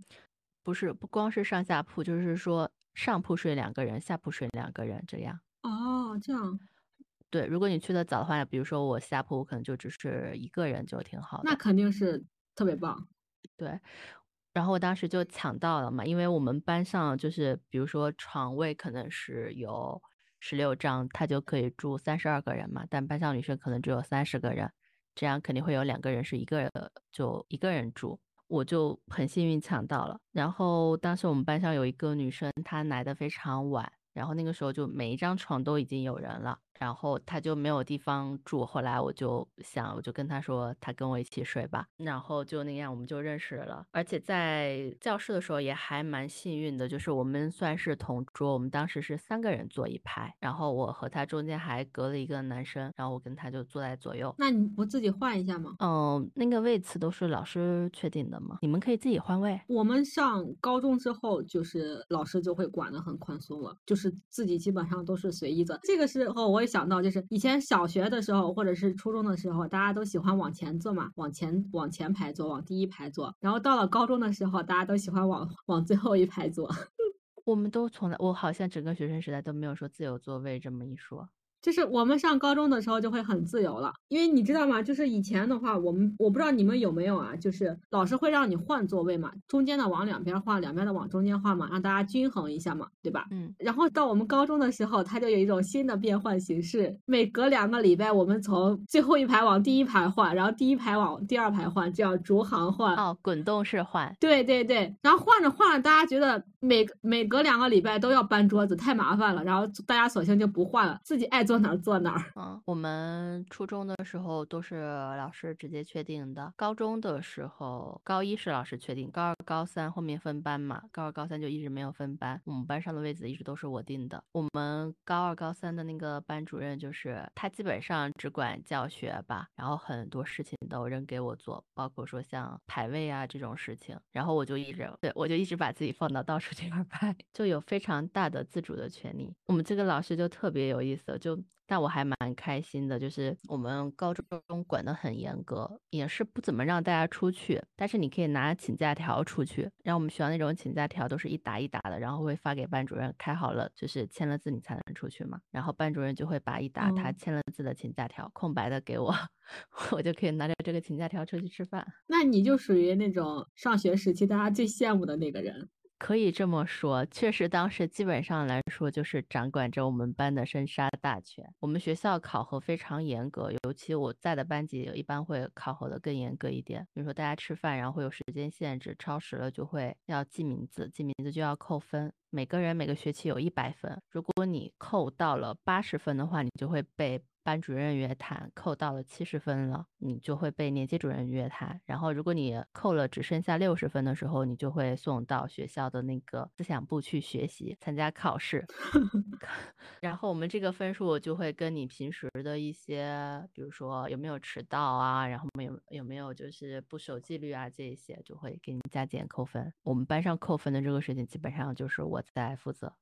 Speaker 1: 不是，不光是上下铺，就是说上铺睡两个人，下铺睡两个人这样。
Speaker 2: 哦，这样，
Speaker 1: 对，如果你去的早的话，比如说我下铺，我可能就只是一个人，就挺好的。
Speaker 2: 那肯定是特别棒。
Speaker 1: 对，然后我当时就抢到了嘛，因为我们班上就是，比如说床位可能是有十六张，他就可以住三十二个人嘛，但班上女生可能只有三十个人，这样肯定会有两个人是一个人，就一个人住。我就很幸运抢到了。然后当时我们班上有一个女生，她来的非常晚。然后那个时候就每一张床都已经有人了，然后他就没有地方住。后来我就想，我就跟他说，他跟我一起睡吧。然后就那样，我们就认识了。而且在教室的时候也还蛮幸运的，就是我们算是同桌，我们当时是三个人坐一排，然后我和他中间还隔了一个男生，然后我跟他就坐在左右。
Speaker 2: 那你不自己换一下吗？
Speaker 1: 嗯，那个位次都是老师确定的吗？你们可以自己换位。
Speaker 2: 我们上高中之后，就是老师就会管得很宽松了，就是。自己基本上都是随意的。这个时候我也想到，就是以前小学的时候，或者是初中的时候，大家都喜欢往前坐嘛，往前往前排坐，往第一排坐。然后到了高中的时候，大家都喜欢往往最后一排坐。
Speaker 1: 我们都从来，我好像整个学生时代都没有说自由座位这么一说。
Speaker 2: 就是我们上高中的时候就会很自由了，因为你知道吗？就是以前的话，我们我不知道你们有没有啊，就是老师会让你换座位嘛，中间的往两边换，两边的往中间换嘛，让大家均衡一下嘛，对吧？
Speaker 1: 嗯。
Speaker 2: 然后到我们高中的时候，它就有一种新的变换形式，每隔两个礼拜，我们从最后一排往第一排换，然后第一排往第二排换，这样逐行换。
Speaker 1: 哦，滚动式换。
Speaker 2: 对对对。然后换着换着，大家觉得每每隔两个礼拜都要搬桌子，太麻烦了，然后大家索性就不换了，自己爱。坐哪儿坐哪儿。
Speaker 1: 嗯，我们初中的时候都是老师直接确定的。高中的时候，高一是老师确定，高二、高三后面分班嘛，高二、高三就一直没有分班。我们班上的位子一直都是我定的。我们高二、高三的那个班主任就是他，基本上只管教学吧，然后很多事情都扔给我做，包括说像排位啊这种事情。然后我就一直对我就一直把自己放到倒数 第二排，就有非常大的自主的权利。我们这个老师就特别有意思，就。但我还蛮开心的，就是我们高中管得很严格，也是不怎么让大家出去，但是你可以拿请假条出去。然后我们学校那种请假条都是一沓一沓的，然后会发给班主任，开好了就是签了字你才能出去嘛。然后班主任就会把一沓他签了字的请假条空白的给我，我就可以拿着这个请假条出去吃饭。
Speaker 2: 那你就属于那种上学时期大家最羡慕的那个人。
Speaker 1: 可以这么说，确实当时基本上来说就是掌管着我们班的生杀大权。我们学校考核非常严格，尤其我在的班级一般会考核的更严格一点。比如说大家吃饭，然后会有时间限制，超时了就会要记名字，记名字就要扣分。每个人每个学期有一百分，如果你扣到了八十分的话，你就会被。班主任约谈扣到了七十分了，你就会被年级主任约谈。然后，如果你扣了只剩下六十分的时候，你就会送到学校的那个思想部去学习、参加考试。然后，我们这个分数就会跟你平时的一些，比如说有没有迟到啊，然后有有没有就是不守纪律啊，这一些就会给你加减扣分。我们班上扣分的这个事情，基本上就是我在负责。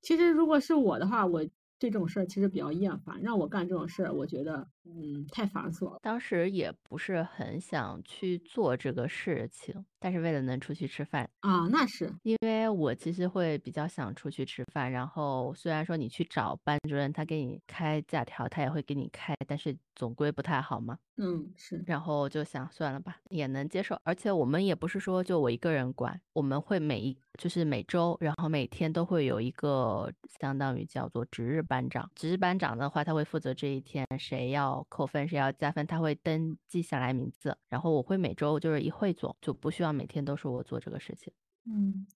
Speaker 2: 其实，如果是我的话，我。这种事儿其实比较厌烦，让我干这种事儿，我觉得嗯太繁琐了。
Speaker 1: 当时也不是很想去做这个事情，但是为了能出去吃饭
Speaker 2: 啊，那是
Speaker 1: 因为我其实会比较想出去吃饭。然后虽然说你去找班主任，他给你开假条，他也会给你开，但是总归不太好嘛。
Speaker 2: 嗯，是。
Speaker 1: 然后就想算了吧，也能接受。而且我们也不是说就我一个人管，我们会每一就是每周，然后每天都会有一个相当于叫做值日。班长，值日班长的话，他会负责这一天谁要扣分，谁要加分，他会登记下来名字，然后我会每周就是一汇总，就不需要每天都是我做这个事情。
Speaker 2: 嗯，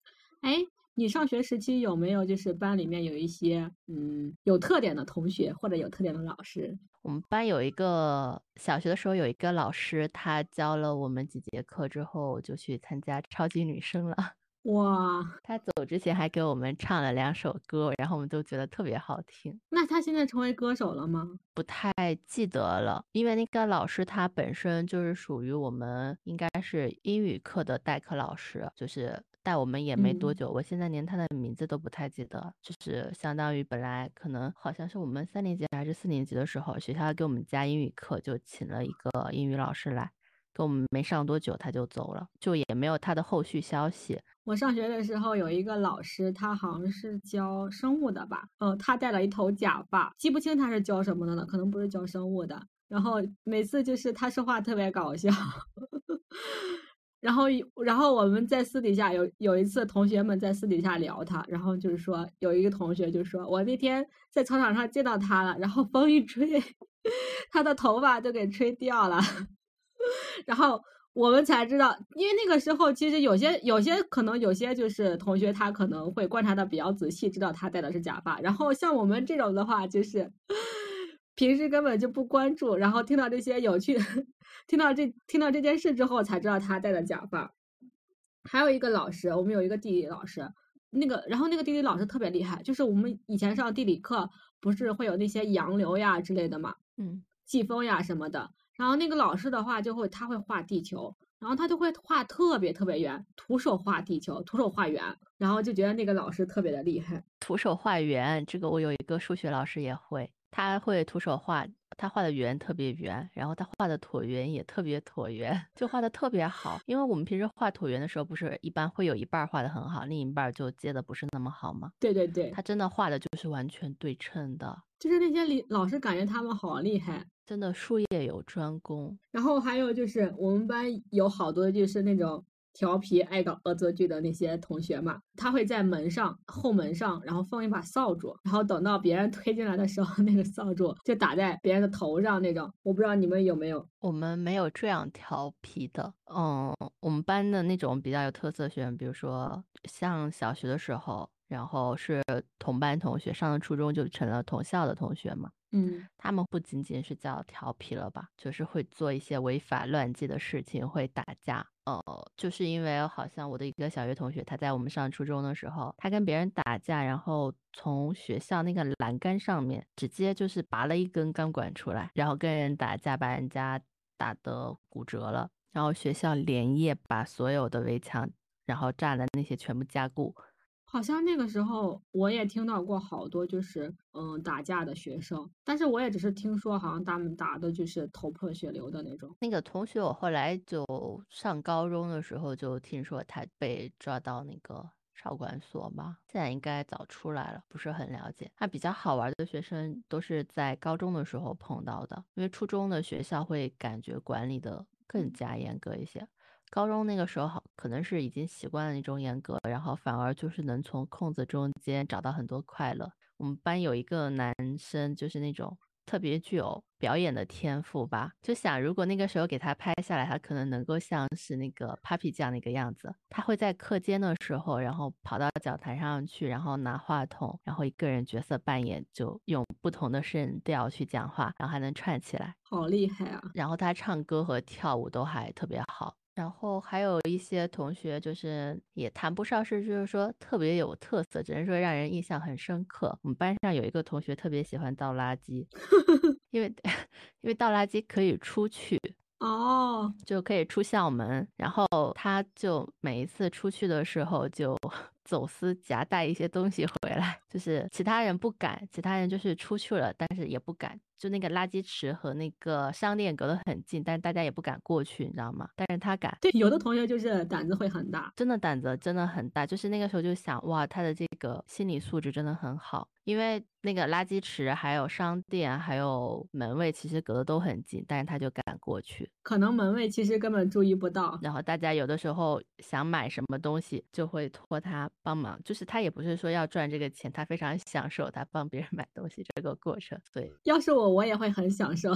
Speaker 2: 哎，你上学时期有没有就是班里面有一些嗯有特点的同学或者有特点的老师？
Speaker 1: 我们班有一个小学的时候有一个老师，他教了我们几节课之后，就去参加超级女生了。
Speaker 2: 哇，
Speaker 1: 他走之前还给我们唱了两首歌，然后我们都觉得特别好听。
Speaker 2: 那他现在成为歌手了吗？
Speaker 1: 不太记得了，因为那个老师他本身就是属于我们应该是英语课的代课老师，就是带我们也没多久。我现在连他的名字都不太记得，就是相当于本来可能好像是我们三年级还是四年级的时候，学校给我们加英语课，就请了一个英语老师来，跟我们没上多久他就走了，就也没有他的后续消息。
Speaker 2: 我上学的时候有一个老师，他好像是教生物的吧，嗯，他戴了一头假发，记不清他是教什么的了，可能不是教生物的。然后每次就是他说话特别搞笑，然后然后我们在私底下有有一次同学们在私底下聊他，然后就是说有一个同学就说，我那天在操场上见到他了，然后风一吹，他的头发都给吹掉了，然后。我们才知道，因为那个时候其实有些有些可能有些就是同学他可能会观察的比较仔细，知道他戴的是假发。然后像我们这种的话，就是平时根本就不关注，然后听到这些有趣，听到这听到这件事之后才知道他戴的假发。还有一个老师，我们有一个地理老师，那个然后那个地理老师特别厉害，就是我们以前上地理课不是会有那些洋流呀之类的嘛，
Speaker 1: 嗯，
Speaker 2: 季风呀什么的。然后那个老师的话就会，他会画地球，然后他就会画特别特别圆，徒手画地球，徒手画圆，然后就觉得那个老师特别的厉害。
Speaker 1: 徒手画圆，这个我有一个数学老师也会，他会徒手画，他画的圆特别圆，然后他画的椭圆也特别椭圆，就画的特别好。因为我们平时画椭圆的时候，不是一般会有一半画的很好，另一半就接的不是那么好吗？
Speaker 2: 对对对，
Speaker 1: 他真的画的就是完全对称的，
Speaker 2: 就是那些李老师感觉他们好厉害。
Speaker 1: 真的术业有专攻，
Speaker 2: 然后还有就是我们班有好多就是那种调皮爱搞恶作剧的那些同学嘛，他会在门上后门上，然后放一把扫帚，然后等到别人推进来的时候，那个扫帚就打在别人的头上那种。我不知道你们有没有？
Speaker 1: 我们没有这样调皮的。嗯，我们班的那种比较有特色学生，比如说像小学的时候，然后是同班同学，上了初中就成了同校的同学嘛。
Speaker 2: 嗯，
Speaker 1: 他们不仅仅是叫调皮了吧，就是会做一些违法乱纪的事情，会打架。呃，就是因为好像我的一个小学同学，他在我们上初中的时候，他跟别人打架，然后从学校那个栏杆上面直接就是拔了一根钢管出来，然后跟人打架，把人家打得骨折了。然后学校连夜把所有的围墙，然后栅栏那些全部加固。
Speaker 2: 好像那个时候我也听到过好多就是嗯打架的学生，但是我也只是听说，好像他们打的就是头破血流的那种。
Speaker 1: 那个同学，我后来就上高中的时候就听说他被抓到那个少管所嘛，现在应该早出来了，不是很了解。他比较好玩的学生都是在高中的时候碰到的，因为初中的学校会感觉管理的更加严格一些。高中那个时候好，可能是已经习惯了那种严格，然后反而就是能从空子中间找到很多快乐。我们班有一个男生，就是那种特别具有表演的天赋吧，就想如果那个时候给他拍下来，他可能能够像是那个 Papi 酱那个样子。他会在课间的时候，然后跑到讲台上去，然后拿话筒，然后一个人角色扮演，就用不同的声调去讲话，然后还能串起来，
Speaker 2: 好厉害啊！
Speaker 1: 然后他唱歌和跳舞都还特别好。然后还有一些同学，就是也谈不上是，就是说特别有特色，只能说让人印象很深刻。我们班上有一个同学特别喜欢倒垃圾，因为 因为倒垃圾可以出去
Speaker 2: 哦，
Speaker 1: 就可以出校门，然后他就每一次出去的时候就走私夹带一些东西回来，就是其他人不敢，其他人就是出去了，但是也不敢。就那个垃圾池和那个商店隔得很近，但是大家也不敢过去，你知道吗？但是他敢。
Speaker 2: 对，有的同学就是胆子会很大，
Speaker 1: 真的胆子真的很大。就是那个时候就想，哇，他的这个心理素质真的很好，因为那个垃圾池、还有商店、还有门卫其实隔得都很近，但是他就敢过去。
Speaker 2: 可能门卫其实根本注意不到。
Speaker 1: 然后大家有的时候想买什么东西，就会托他帮忙。就是他也不是说要赚这个钱，他非常享受他帮别人买东西这个过程。对，
Speaker 2: 要是我。我也会很享受，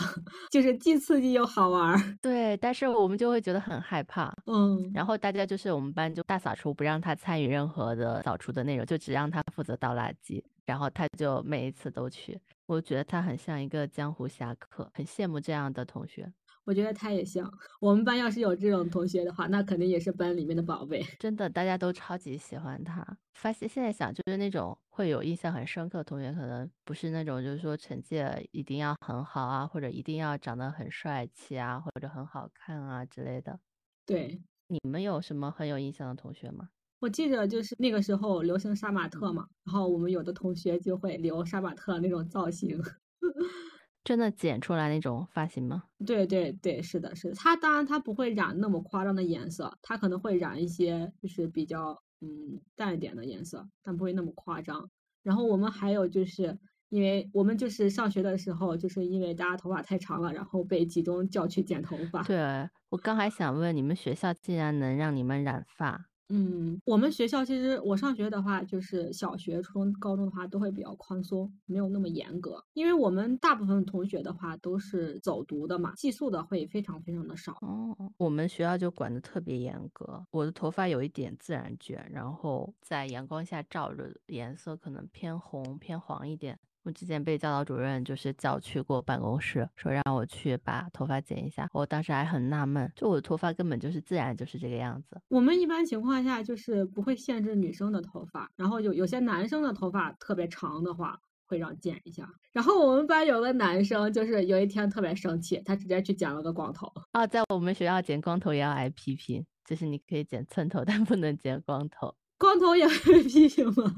Speaker 2: 就是既刺激又好玩儿。
Speaker 1: 对，但是我们就会觉得很害怕。
Speaker 2: 嗯，
Speaker 1: 然后大家就是我们班就大扫除，不让他参与任何的扫除的内容，就只让他负责倒垃圾。然后他就每一次都去，我觉得他很像一个江湖侠客，很羡慕这样的同学。
Speaker 2: 我觉得他也像我们班，要是有这种同学的话，那肯定也是班里面的宝贝。
Speaker 1: 真的，大家都超级喜欢他。发现现在想，就是那种会有印象很深刻的同学，可能不是那种就是说成绩一定要很好啊，或者一定要长得很帅气啊，或者很好看啊之类的。
Speaker 2: 对，
Speaker 1: 你们有什么很有印象的同学吗？
Speaker 2: 我记得就是那个时候流行杀马特嘛，然后我们有的同学就会留杀马特那种造型。
Speaker 1: 真的剪出来那种发型吗？
Speaker 2: 对对对，是的，是的。他当然他不会染那么夸张的颜色，他可能会染一些就是比较嗯淡一点的颜色，但不会那么夸张。然后我们还有就是因为我们就是上学的时候，就是因为大家头发太长了，然后被集中叫去剪头发。
Speaker 1: 对我刚还想问，你们学校竟然能让你们染发？
Speaker 2: 嗯，我们学校其实我上学的话，就是小学、初中、高中的话都会比较宽松，没有那么严格。因为我们大部分同学的话都是走读的嘛，寄宿的会非常非常的少。
Speaker 1: 哦，我们学校就管得特别严格。我的头发有一点自然卷，然后在阳光下照着，颜色可能偏红偏黄一点。我之前被教导主任就是叫去过办公室，说让我去把头发剪一下。我当时还很纳闷，就我的头发根本就是自然就是这个样子。
Speaker 2: 我们一般情况下就是不会限制女生的头发，然后有有些男生的头发特别长的话会让剪一下。然后我们班有个男生就是有一天特别生气，他直接去剪了个光头。
Speaker 1: 啊，在我们学校剪光头也要挨批评，就是你可以剪寸头，但不能剪光头。
Speaker 2: 光头也会批评吗？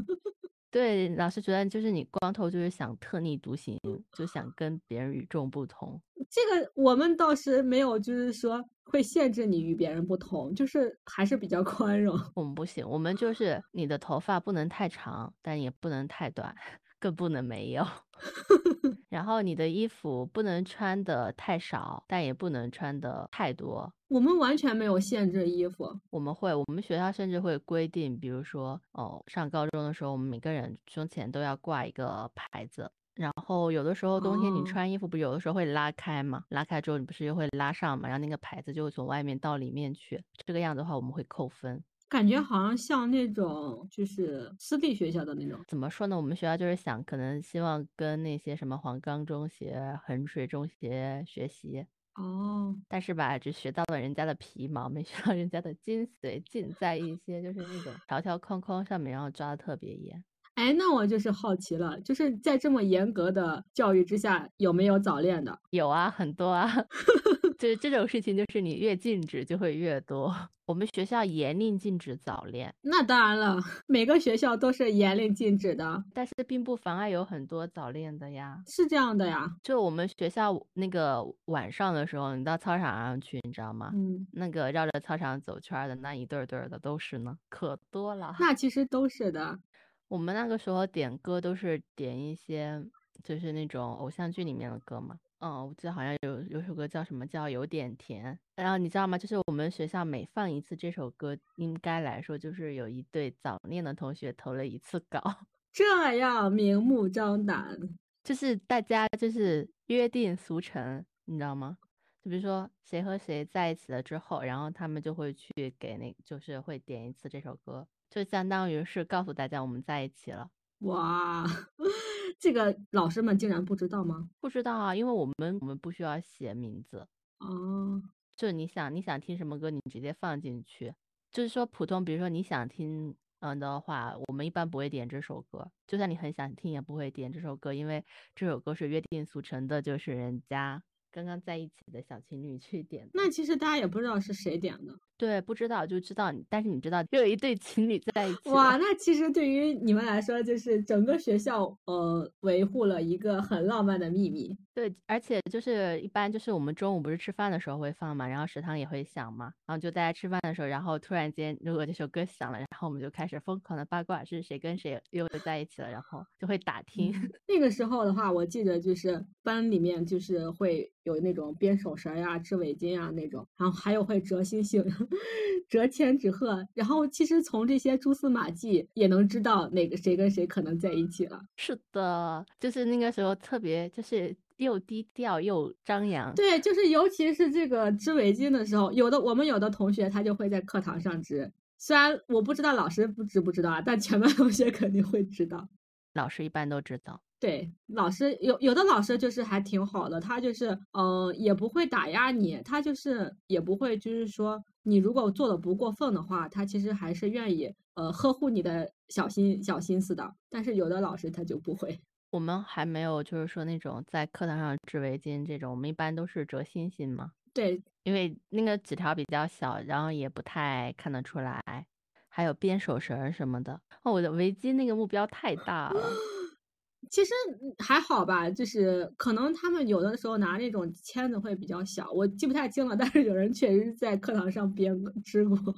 Speaker 1: 对，老师觉得就是你光头就是想特立独行，就想跟别人与众不同。
Speaker 2: 这个我们倒是没有，就是说会限制你与别人不同，就是还是比较 宽容。
Speaker 1: 我们不行，我们就是你的头发不能太长，但也不能太短，更不能没有。然后你的衣服不能穿的太少，但也不能穿的太多。
Speaker 2: 我们完全没有限制衣服，
Speaker 1: 我们会，我们学校甚至会规定，比如说，哦，上高中的时候，我们每个人胸前都要挂一个牌子。然后有的时候冬天你穿衣服，不有的时候会拉开嘛？拉开之后你不是又会拉上嘛？然后那个牌子就会从外面到里面去。这个样子的话，我们会扣分。
Speaker 2: 感觉好像像那种就是私立学校的那种。
Speaker 1: 怎么说呢？我们学校就是想，可能希望跟那些什么黄冈中学、衡水中学学习。
Speaker 2: 哦，
Speaker 1: 但是吧，只学到了人家的皮毛，没学到人家的精髓，尽在一些就是那种条条框框上面，然后抓的特别严。
Speaker 2: 哎，那我就是好奇了，就是在这么严格的教育之下，有没有早恋的？
Speaker 1: 有啊，很多啊。就是这种事情，就是你越禁止就会越多。我们学校严令禁止早恋，
Speaker 2: 那当然了，每个学校都是严令禁止的，
Speaker 1: 但是并不妨碍有很多早恋的呀。
Speaker 2: 是这样的呀，
Speaker 1: 就我们学校那个晚上的时候，你到操场上去，你知道吗？
Speaker 2: 嗯，
Speaker 1: 那个绕着操场走圈的那一对对的都是呢，可多了。
Speaker 2: 那其实都是的。
Speaker 1: 我们那个时候点歌都是点一些，就是那种偶像剧里面的歌嘛。嗯，我记得好像有有首歌叫什么叫有点甜，然后你知道吗？就是我们学校每放一次这首歌，应该来说就是有一对早恋的同学投了一次稿，
Speaker 2: 这样明目张胆，
Speaker 1: 就是大家就是约定俗成，你知道吗？就比如说谁和谁在一起了之后，然后他们就会去给那，就是会点一次这首歌，就相当于是告诉大家我们在一起了。
Speaker 2: 哇，这个老师们竟然不知道吗？
Speaker 1: 不知道啊，因为我们我们不需要写名字
Speaker 2: 哦，
Speaker 1: 就你想你想听什么歌，你直接放进去。就是说普通，比如说你想听嗯的话，我们一般不会点这首歌。就算你很想听，也不会点这首歌，因为这首歌是约定俗成的，就是人家刚刚在一起的小情侣去点。
Speaker 2: 那其实大家也不知道是谁点的。
Speaker 1: 对，不知道就知道，但是你知道，又有一对情侣在一起。
Speaker 2: 哇，那其实对于你们来说，就是整个学校呃维护了一个很浪漫的秘密。
Speaker 1: 对，而且就是一般就是我们中午不是吃饭的时候会放嘛，然后食堂也会响嘛，然后就大家吃饭的时候，然后突然间如果这首歌响了，然后我们就开始疯狂的八卦是谁跟谁又在一起了，然后就会打听。
Speaker 2: 那个时候的话，我记得就是班里面就是会有那种编手绳呀、织围巾啊那种，然后还有会折星星。折千纸鹤，然后其实从这些蛛丝马迹也能知道哪个谁跟谁可能在一起了。
Speaker 1: 是的，就是那个时候特别就是又低调又张扬。
Speaker 2: 对，就是尤其是这个织围巾的时候，有的我们有的同学他就会在课堂上织，虽然我不知道老师不知不知道啊，但全班同学肯定会知道。
Speaker 1: 老师一般都知道。
Speaker 2: 对，老师有有的老师就是还挺好的，他就是嗯也不会打压你，他就是也不会就是说。你如果做的不过分的话，他其实还是愿意呃呵护你的小心小心思的。但是有的老师他就不会。
Speaker 1: 我们还没有就是说那种在课堂上织围巾这种，我们一般都是折星星嘛。
Speaker 2: 对，
Speaker 1: 因为那个纸条比较小，然后也不太看得出来。还有编手绳什么的。哦，我的围巾那个目标太大了。
Speaker 2: 其实还好吧，就是可能他们有的时候拿那种签子会比较小，我记不太清了。但是有人确实在课堂上编织过，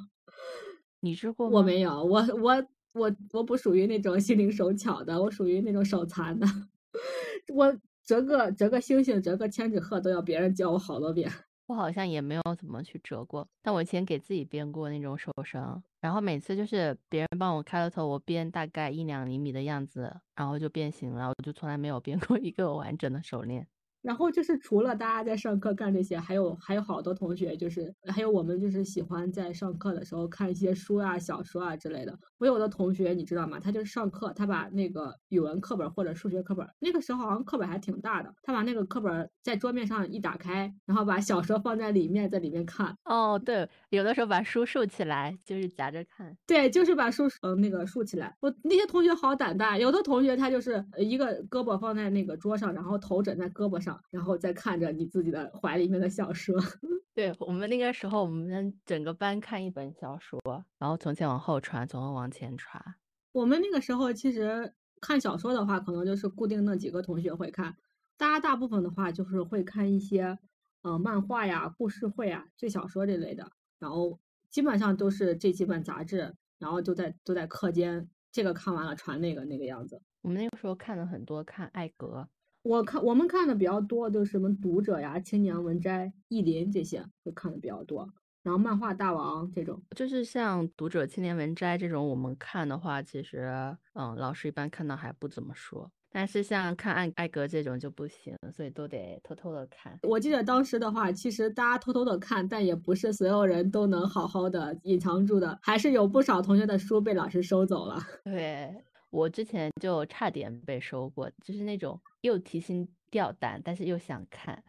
Speaker 1: 你织过
Speaker 2: 吗？我没有，我我我我不属于那种心灵手巧的，我属于那种手残的。我折个折个星星，折个千纸鹤都要别人教我好多遍。
Speaker 1: 我好像也没有怎么去折过，但我以前给自己编过那种手绳，然后每次就是别人帮我开了头，我编大概一两厘米的样子，然后就变形了，我就从来没有编过一个完整的手链。
Speaker 2: 然后就是除了大家在上课干这些，还有还有好多同学，就是还有我们就是喜欢在上课的时候看一些书啊、小说啊之类的。我有的同学你知道吗？他就是上课，他把那个语文课本或者数学课本，那个时候好像课本还挺大的，他把那个课本在桌面上一打开，然后把小说放在里面，在里面看。
Speaker 1: 哦，对，有的时候把书竖起来，就是夹着看。
Speaker 2: 对，就是把书嗯那个竖起来。我那些同学好胆大，有的同学他就是一个胳膊放在那个桌上，然后头枕在胳膊上。然后再看着你自己的怀里面的小说，
Speaker 1: 对我们那个时候，我们整个班看一本小说，然后从前往后传，从后往前传。
Speaker 2: 我们那个时候其实看小说的话，可能就是固定那几个同学会看，大家大部分的话就是会看一些呃漫画呀、故事会啊、最小说这类的，然后基本上都是这几本杂志，然后就在都在课间，这个看完了传那个那个样子。
Speaker 1: 我们那个时候看了很多，看艾格。
Speaker 2: 我看我们看的比较多，就是什么读者呀、青年文摘、意林这些会看的比较多。然后漫画大王这种，
Speaker 1: 就是像读者、青年文摘这种，我们看的话，其实嗯，老师一般看到还不怎么说。但是像看艾艾格这种就不行，所以都得偷偷的看。
Speaker 2: 我记得当时的话，其实大家偷偷的看，但也不是所有人都能好好的隐藏住的，还是有不少同学的书被老师收走了。
Speaker 1: 对。我之前就差点被收过，就是那种又提心吊胆，但是又想看。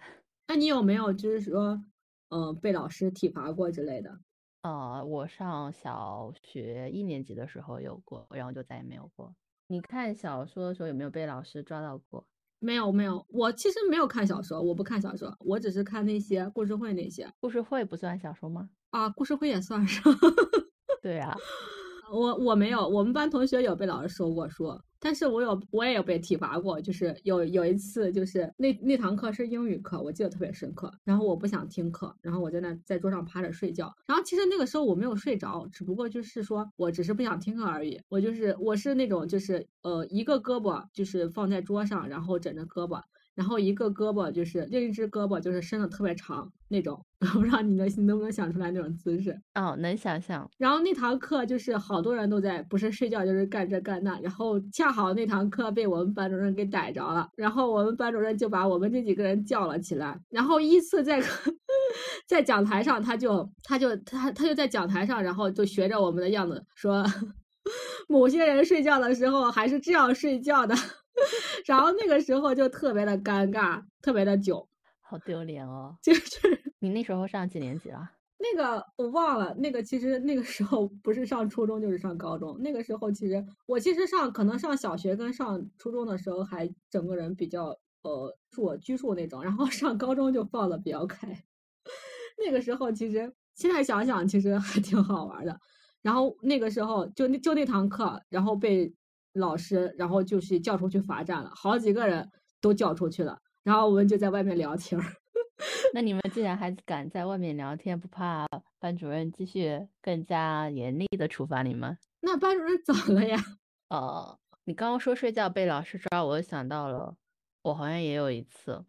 Speaker 2: 那你有没有就是说，嗯，被老师体罚过之类的？
Speaker 1: 呃，我上小学一年级的时候有过，然后就再也没有过。你看小说的时候有没有被老师抓到过？
Speaker 2: 没有，没有。我其实没有看小说，我不看小说，我只是看那些故事会那些。
Speaker 1: 故事会不算小说吗？
Speaker 2: 啊，故事会也算是。
Speaker 1: 对啊。
Speaker 2: 我我没有，我们班同学有被老师收过书，但是我有我也有被体罚过，就是有有一次就是那那堂课是英语课，我记得特别深刻，然后我不想听课，然后我在那在桌上趴着睡觉，然后其实那个时候我没有睡着，只不过就是说我只是不想听课而已，我就是我是那种就是呃一个胳膊就是放在桌上，然后枕着胳膊。然后一个胳膊就是另一只胳膊就是伸的特别长那种，不知道你能你能不能想出来那种姿势？
Speaker 1: 哦，能想象。
Speaker 2: 然后那堂课就是好多人都在，不是睡觉就是干这干那，然后恰好那堂课被我们班主任给逮着了，然后我们班主任就把我们这几个人叫了起来，然后依次在 在讲台上，他就他就他他就在讲台上，然后就学着我们的样子说。某些人睡觉的时候还是这样睡觉的，然后那个时候就特别的尴尬，特别的囧，
Speaker 1: 好丢脸哦！
Speaker 2: 就是
Speaker 1: 你那时候上几年级了？
Speaker 2: 那个我忘了，那个其实那个时候不是上初中就是上高中。那个时候其实我其实上可能上小学跟上初中的时候还整个人比较呃我拘束那种，然后上高中就放的比较开。那个时候其实现在想想其实还挺好玩的。然后那个时候就那就那堂课，然后被老师然后就是叫出去罚站了，好几个人都叫出去了。然后我们就在外面聊天儿。
Speaker 1: 那你们既然还敢在外面聊天，不怕班主任继续更加严厉的处罚你们？
Speaker 2: 那班主任走了呀。
Speaker 1: 哦，你刚刚说睡觉被老师抓，我想到了，我好像也有一次。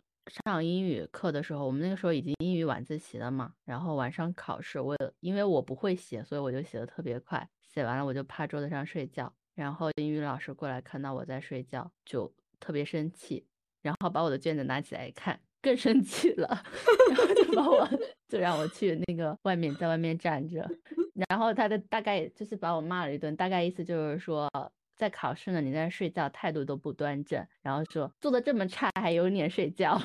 Speaker 1: 上英语课的时候，我们那个时候已经英语晚自习了嘛，然后晚上考试，我因为我不会写，所以我就写的特别快，写完了我就趴桌子上睡觉，然后英语老师过来看到我在睡觉，就特别生气，然后把我的卷子拿起来一看，更生气了，然后就把我就让我去那个外面，在外面站着，然后他的大概就是把我骂了一顿，大概意思就是说。在考试呢，你在睡觉，态度都不端正，然后说做的这么差，还有脸睡觉，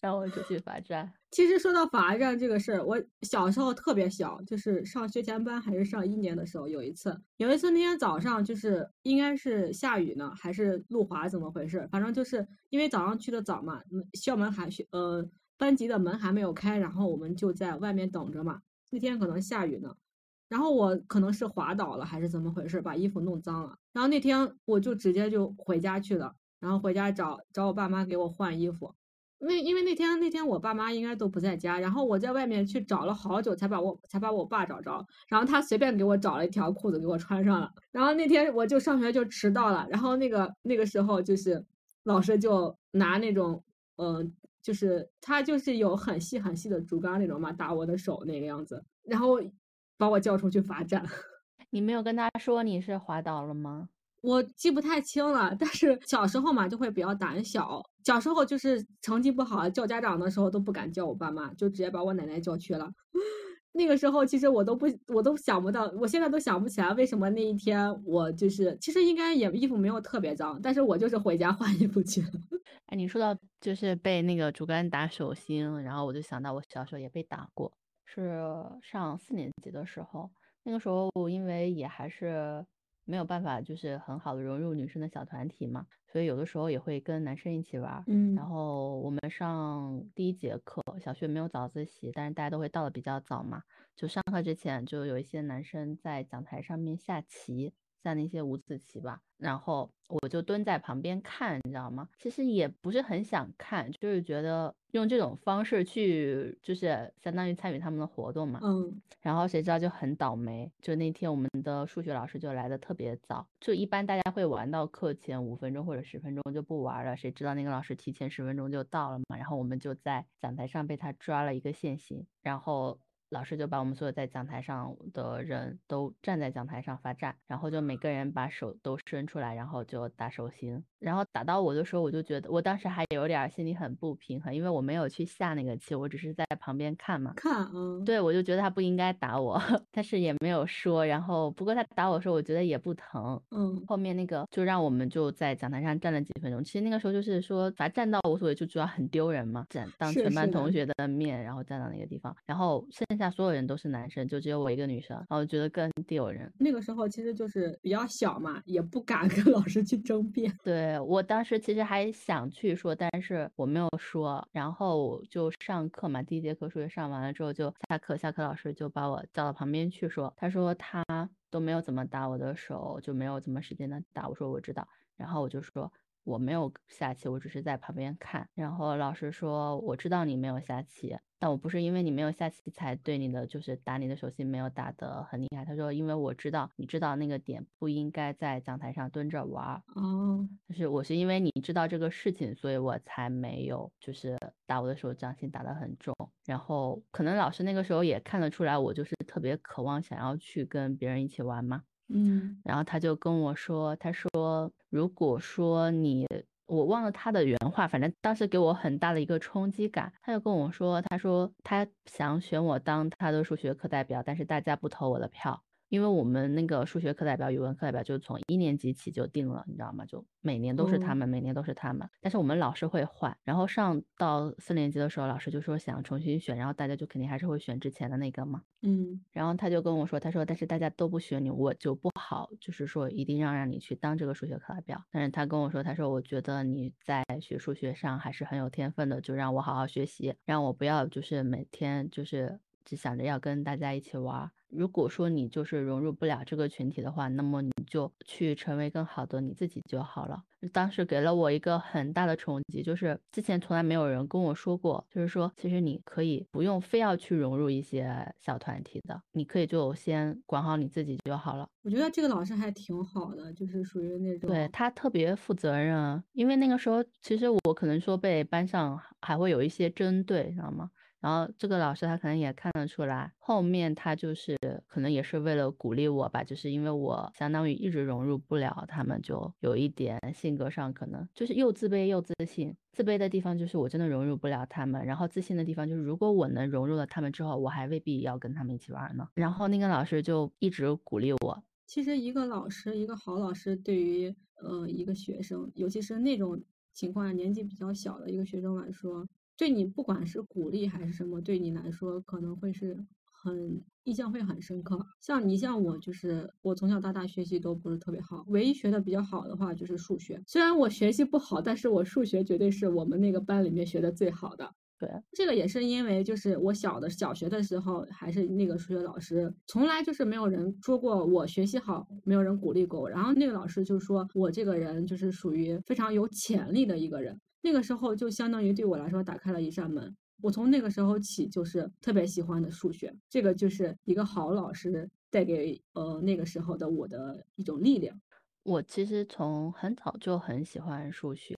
Speaker 1: 然后我就去罚站。
Speaker 2: 其实说到罚站这个事儿，我小时候特别小，就是上学前班还是上一年的时候，有一次，有一次那天早上就是应该是下雨呢，还是路滑，怎么回事？反正就是因为早上去的早嘛，校门还学呃班级的门还没有开，然后我们就在外面等着嘛。那天可能下雨呢。然后我可能是滑倒了还是怎么回事，把衣服弄脏了。然后那天我就直接就回家去了，然后回家找找我爸妈给我换衣服。那因为那天那天我爸妈应该都不在家，然后我在外面去找了好久才把我才把我爸找着。然后他随便给我找了一条裤子给我穿上了。然后那天我就上学就迟到了。然后那个那个时候就是老师就拿那种嗯，就是他就是有很细很细的竹竿那种嘛，打我的手那个样子。然后。把我叫出去罚站，
Speaker 1: 你没有跟他说你是滑倒了吗？
Speaker 2: 我记不太清了，但是小时候嘛就会比较胆小，小时候就是成绩不好叫家长的时候都不敢叫我爸妈，就直接把我奶奶叫去了。那个时候其实我都不我都想不到，我现在都想不起来为什么那一天我就是其实应该也衣服没有特别脏，但是我就是回家换衣服去了。
Speaker 1: 哎，你说到就是被那个竹竿打手心，然后我就想到我小时候也被打过。是上四年级的时候，那个时候因为也还是没有办法，就是很好的融入女生的小团体嘛，所以有的时候也会跟男生一起玩。
Speaker 2: 嗯，
Speaker 1: 然后我们上第一节课，小学没有早自习，但是大家都会到的比较早嘛，就上课之前就有一些男生在讲台上面下棋。像那些五子棋吧，然后我就蹲在旁边看，你知道吗？其实也不是很想看，就是觉得用这种方式去，就是相当于参与他们的活动嘛。
Speaker 2: 嗯。
Speaker 1: 然后谁知道就很倒霉，就那天我们的数学老师就来的特别早，就一般大家会玩到课前五分钟或者十分钟就不玩了，谁知道那个老师提前十分钟就到了嘛？然后我们就在讲台上被他抓了一个现行，然后。老师就把我们所有在讲台上的人都站在讲台上罚站，然后就每个人把手都伸出来，然后就打手心。然后打到我的时候，我就觉得我当时还有点心里很不平衡，因为我没有去下那个棋，我只是在旁边看嘛。
Speaker 2: 看，嗯，
Speaker 1: 对，我就觉得他不应该打我，但是也没有说。然后不过他打我的时候，我觉得也不疼。
Speaker 2: 嗯，
Speaker 1: 后面那个就让我们就在讲台上站了几分钟。其实那个时候就是说罚站到无所谓，就主要很丢人嘛，站当全班同学的面，然后站到那个地方，然后剩下所有人都是男生，就只有我一个女生，然后觉得更丢人。
Speaker 2: 那个时候其实就是比较小嘛，也不敢跟老师去争辩。
Speaker 1: 对。我当时其实还想去说，但是我没有说，然后就上课嘛，第一节课数学上完了之后就下课，下课老师就把我叫到旁边去说，他说他都没有怎么打我的手，就没有怎么使劲的打，我说我知道，然后我就说我没有下棋，我只是在旁边看。然后老师说，我知道你没有下棋，但我不是因为你没有下棋才对你的就是打你的手心没有打得很厉害。他说，因为我知道你知道那个点不应该在讲台上蹲着玩儿。
Speaker 2: 哦，
Speaker 1: 就是我是因为你知道这个事情，所以我才没有就是打我的手掌心打得很重。然后可能老师那个时候也看得出来，我就是特别渴望想要去跟别人一起玩嘛。
Speaker 2: 嗯，
Speaker 1: 然后他就跟我说，他说如果说你，我忘了他的原话，反正当时给我很大的一个冲击感。他就跟我说，他说他想选我当他的数学课代表，但是大家不投我的票。因为我们那个数学课代表、语文课代表就从一年级起就定了，你知道吗？就每年都是他们，每年都是他们。但是我们老师会换，然后上到四年级的时候，老师就说想重新选，然后大家就肯定还是会选之前的那个嘛。
Speaker 2: 嗯，
Speaker 1: 然后他就跟我说，他说但是大家都不选你，我就不好，就是说一定要让你去当这个数学课代表。但是他跟我说，他说我觉得你在学数学上还是很有天分的，就让我好好学习，让我不要就是每天就是只想着要跟大家一起玩。如果说你就是融入不了这个群体的话，那么你就去成为更好的你自己就好了。当时给了我一个很大的冲击，就是之前从来没有人跟我说过，就是说其实你可以不用非要去融入一些小团体的，你可以就先管好你自己就好了。
Speaker 2: 我觉得这个老师还挺好的，就是属于那种
Speaker 1: 对他特别负责任，因为那个时候其实我可能说被班上还会有一些针对，知道吗？然后这个老师他可能也看得出来，后面他就是可能也是为了鼓励我吧，就是因为我相当于一直融入不了他们，就有一点性格上可能就是又自卑又自信。自卑的地方就是我真的融入不了他们，然后自信的地方就是如果我能融入了他们之后，我还未必要跟他们一起玩呢。然后那个老师就一直鼓励我。
Speaker 2: 其实一个老师，一个好老师，对于呃一个学生，尤其是那种情况下年纪比较小的一个学生来说。对你不管是鼓励还是什么，对你来说可能会是很印象会很深刻。像你像我，就是我从小到大学习都不是特别好，唯一学的比较好的话就是数学。虽然我学习不好，但是我数学绝对是我们那个班里面学的最好的。
Speaker 1: 对，
Speaker 2: 这个也是因为就是我小的小学的时候，还是那个数学老师，从来就是没有人说过我学习好，没有人鼓励过我。然后那个老师就说我这个人就是属于非常有潜力的一个人。那个时候就相当于对我来说打开了一扇门，我从那个时候起就是特别喜欢的数学，这个就是一个好老师带给呃那个时候的我的一种力量。
Speaker 1: 我其实从很早就很喜欢数学。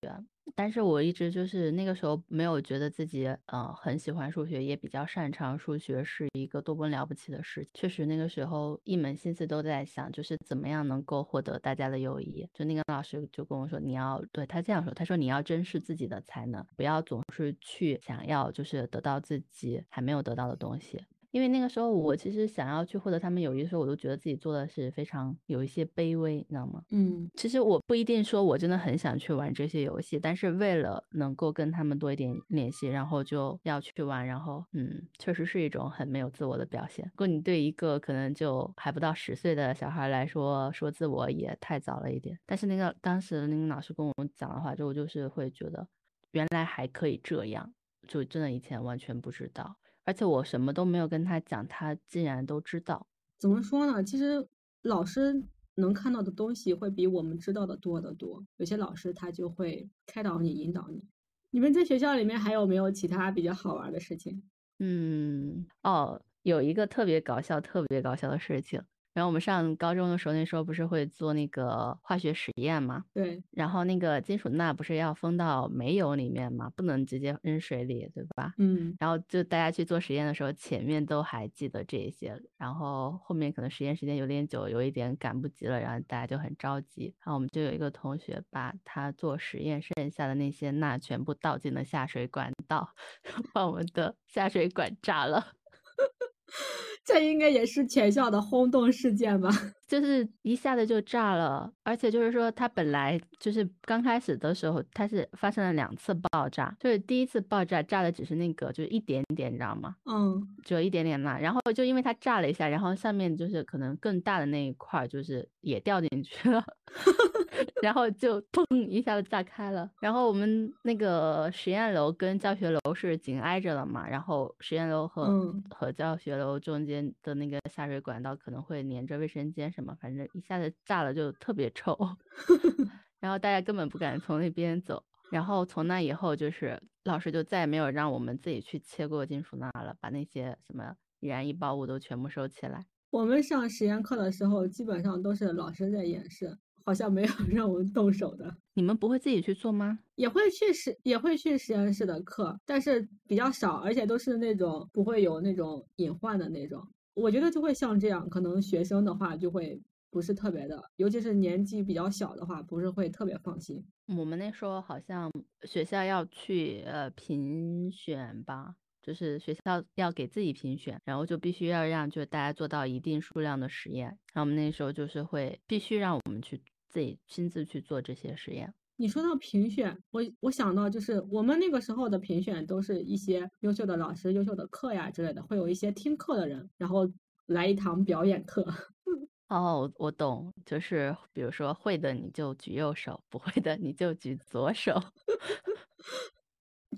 Speaker 1: 但是我一直就是那个时候没有觉得自己呃很喜欢数学，也比较擅长数学是一个多么了不起的事。确实那个时候一门心思都在想，就是怎么样能够获得大家的友谊。就那个老师就跟我说，你要对他这样说，他说你要珍视自己的才能，不要总是去想要就是得到自己还没有得到的东西。因为那个时候，我其实想要去获得他们友谊的时候，我都觉得自己做的是非常有一些卑微，你知道吗？
Speaker 2: 嗯，
Speaker 1: 其实我不一定说我真的很想去玩这些游戏，但是为了能够跟他们多一点联系，然后就要去玩，然后嗯，确实是一种很没有自我的表现。如果你对一个可能就还不到十岁的小孩来说，说自我也太早了一点。但是那个当时那个老师跟我讲的话，就我就是会觉得，原来还可以这样，就真的以前完全不知道。而且我什么都没有跟他讲，他竟然都知道。
Speaker 2: 怎么说呢？其实老师能看到的东西会比我们知道的多得多。有些老师他就会开导你、引导你。你们在学校里面还有没有其他比较好玩的事情？
Speaker 1: 嗯，哦，有一个特别搞笑、特别搞笑的事情。然后我们上高中的时候，那时候不是会做那个化学实验嘛？
Speaker 2: 对。
Speaker 1: 然后那个金属钠不是要封到煤油里面嘛？不能直接扔水里，对吧？
Speaker 2: 嗯。
Speaker 1: 然后就大家去做实验的时候，前面都还记得这些，然后后面可能实验时间有点久，有一点赶不及了，然后大家就很着急。然后我们就有一个同学把他做实验剩下的那些钠全部倒进了下水管道，把我们的下水管炸了。
Speaker 2: 这应该也是全校的轰动事件吧？
Speaker 1: 就是一下子就炸了，而且就是说，它本来就是刚开始的时候，它是发生了两次爆炸，就是第一次爆炸炸的只是那个，就是一点点，你知道吗？
Speaker 2: 嗯，
Speaker 1: 只有一点点嘛，然后就因为它炸了一下，然后上面就是可能更大的那一块就是也掉进去了，然后就砰一下子炸开了。然后我们那个实验楼跟教学楼是紧挨着的嘛，然后实验楼和和教学楼中间的那个下水管道可能会连着卫生间什么，反正一下子炸了就特别臭。然后大家根本不敢从那边走。然后从那以后，就是老师就再也没有让我们自己去切过金属钠了，把那些什么易燃易爆物都全部收起来。
Speaker 2: 我们上实验课的时候，基本上都是老师在演示，好像没有 让我们动手的。
Speaker 1: 你们不会自己去做吗？
Speaker 2: 也会去实，也会去实验室的课，但是比较少，而且都是那种不会有那种隐患的那种。我觉得就会像这样，可能学生的话就会不是特别的，尤其是年纪比较小的话，不是会特别放心。
Speaker 1: 我们那时候好像学校要去呃评选吧。就是学校要给自己评选，然后就必须要让就大家做到一定数量的实验。然后我们那时候就是会必须让我们去自己亲自去做这些实验。
Speaker 2: 你说到评选，我我想到就是我们那个时候的评选都是一些优秀的老师、优秀的课呀之类的，会有一些听课的人，然后来一堂表演课。
Speaker 1: 哦，我懂，就是比如说会的你就举右手，不会的你就举左手。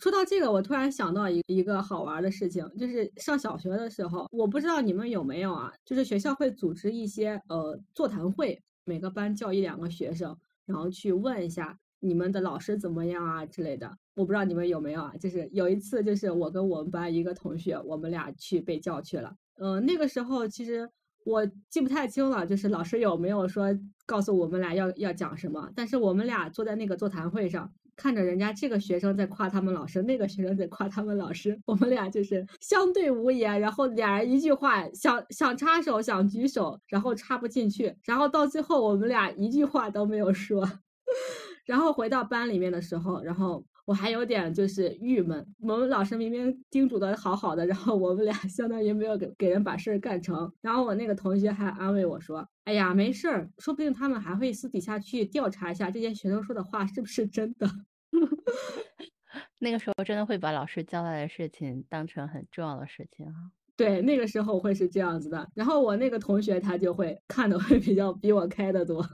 Speaker 2: 说到这个，我突然想到一一个好玩的事情，就是上小学的时候，我不知道你们有没有啊，就是学校会组织一些呃座谈会，每个班叫一两个学生，然后去问一下你们的老师怎么样啊之类的。我不知道你们有没有啊，就是有一次，就是我跟我们班一个同学，我们俩去被叫去了。嗯，那个时候其实我记不太清了，就是老师有没有说告诉我们俩要要讲什么，但是我们俩坐在那个座谈会上。看着人家这个学生在夸他们老师，那个学生在夸他们老师，我们俩就是相对无言，然后俩人一句话想想插手想举手，然后插不进去，然后到最后我们俩一句话都没有说，然后回到班里面的时候，然后。我还有点就是郁闷，我们老师明明叮嘱的好好的，然后我们俩相当于没有给给人把事儿干成。然后我那个同学还安慰我说：“哎呀，没事儿，说不定他们还会私底下去调查一下这些学生说的话是不是真的。”
Speaker 1: 那个时候真的会把老师交代的事情当成很重要的事情啊。
Speaker 2: 对，那个时候会是这样子的。然后我那个同学他就会看的会比较比我开的多。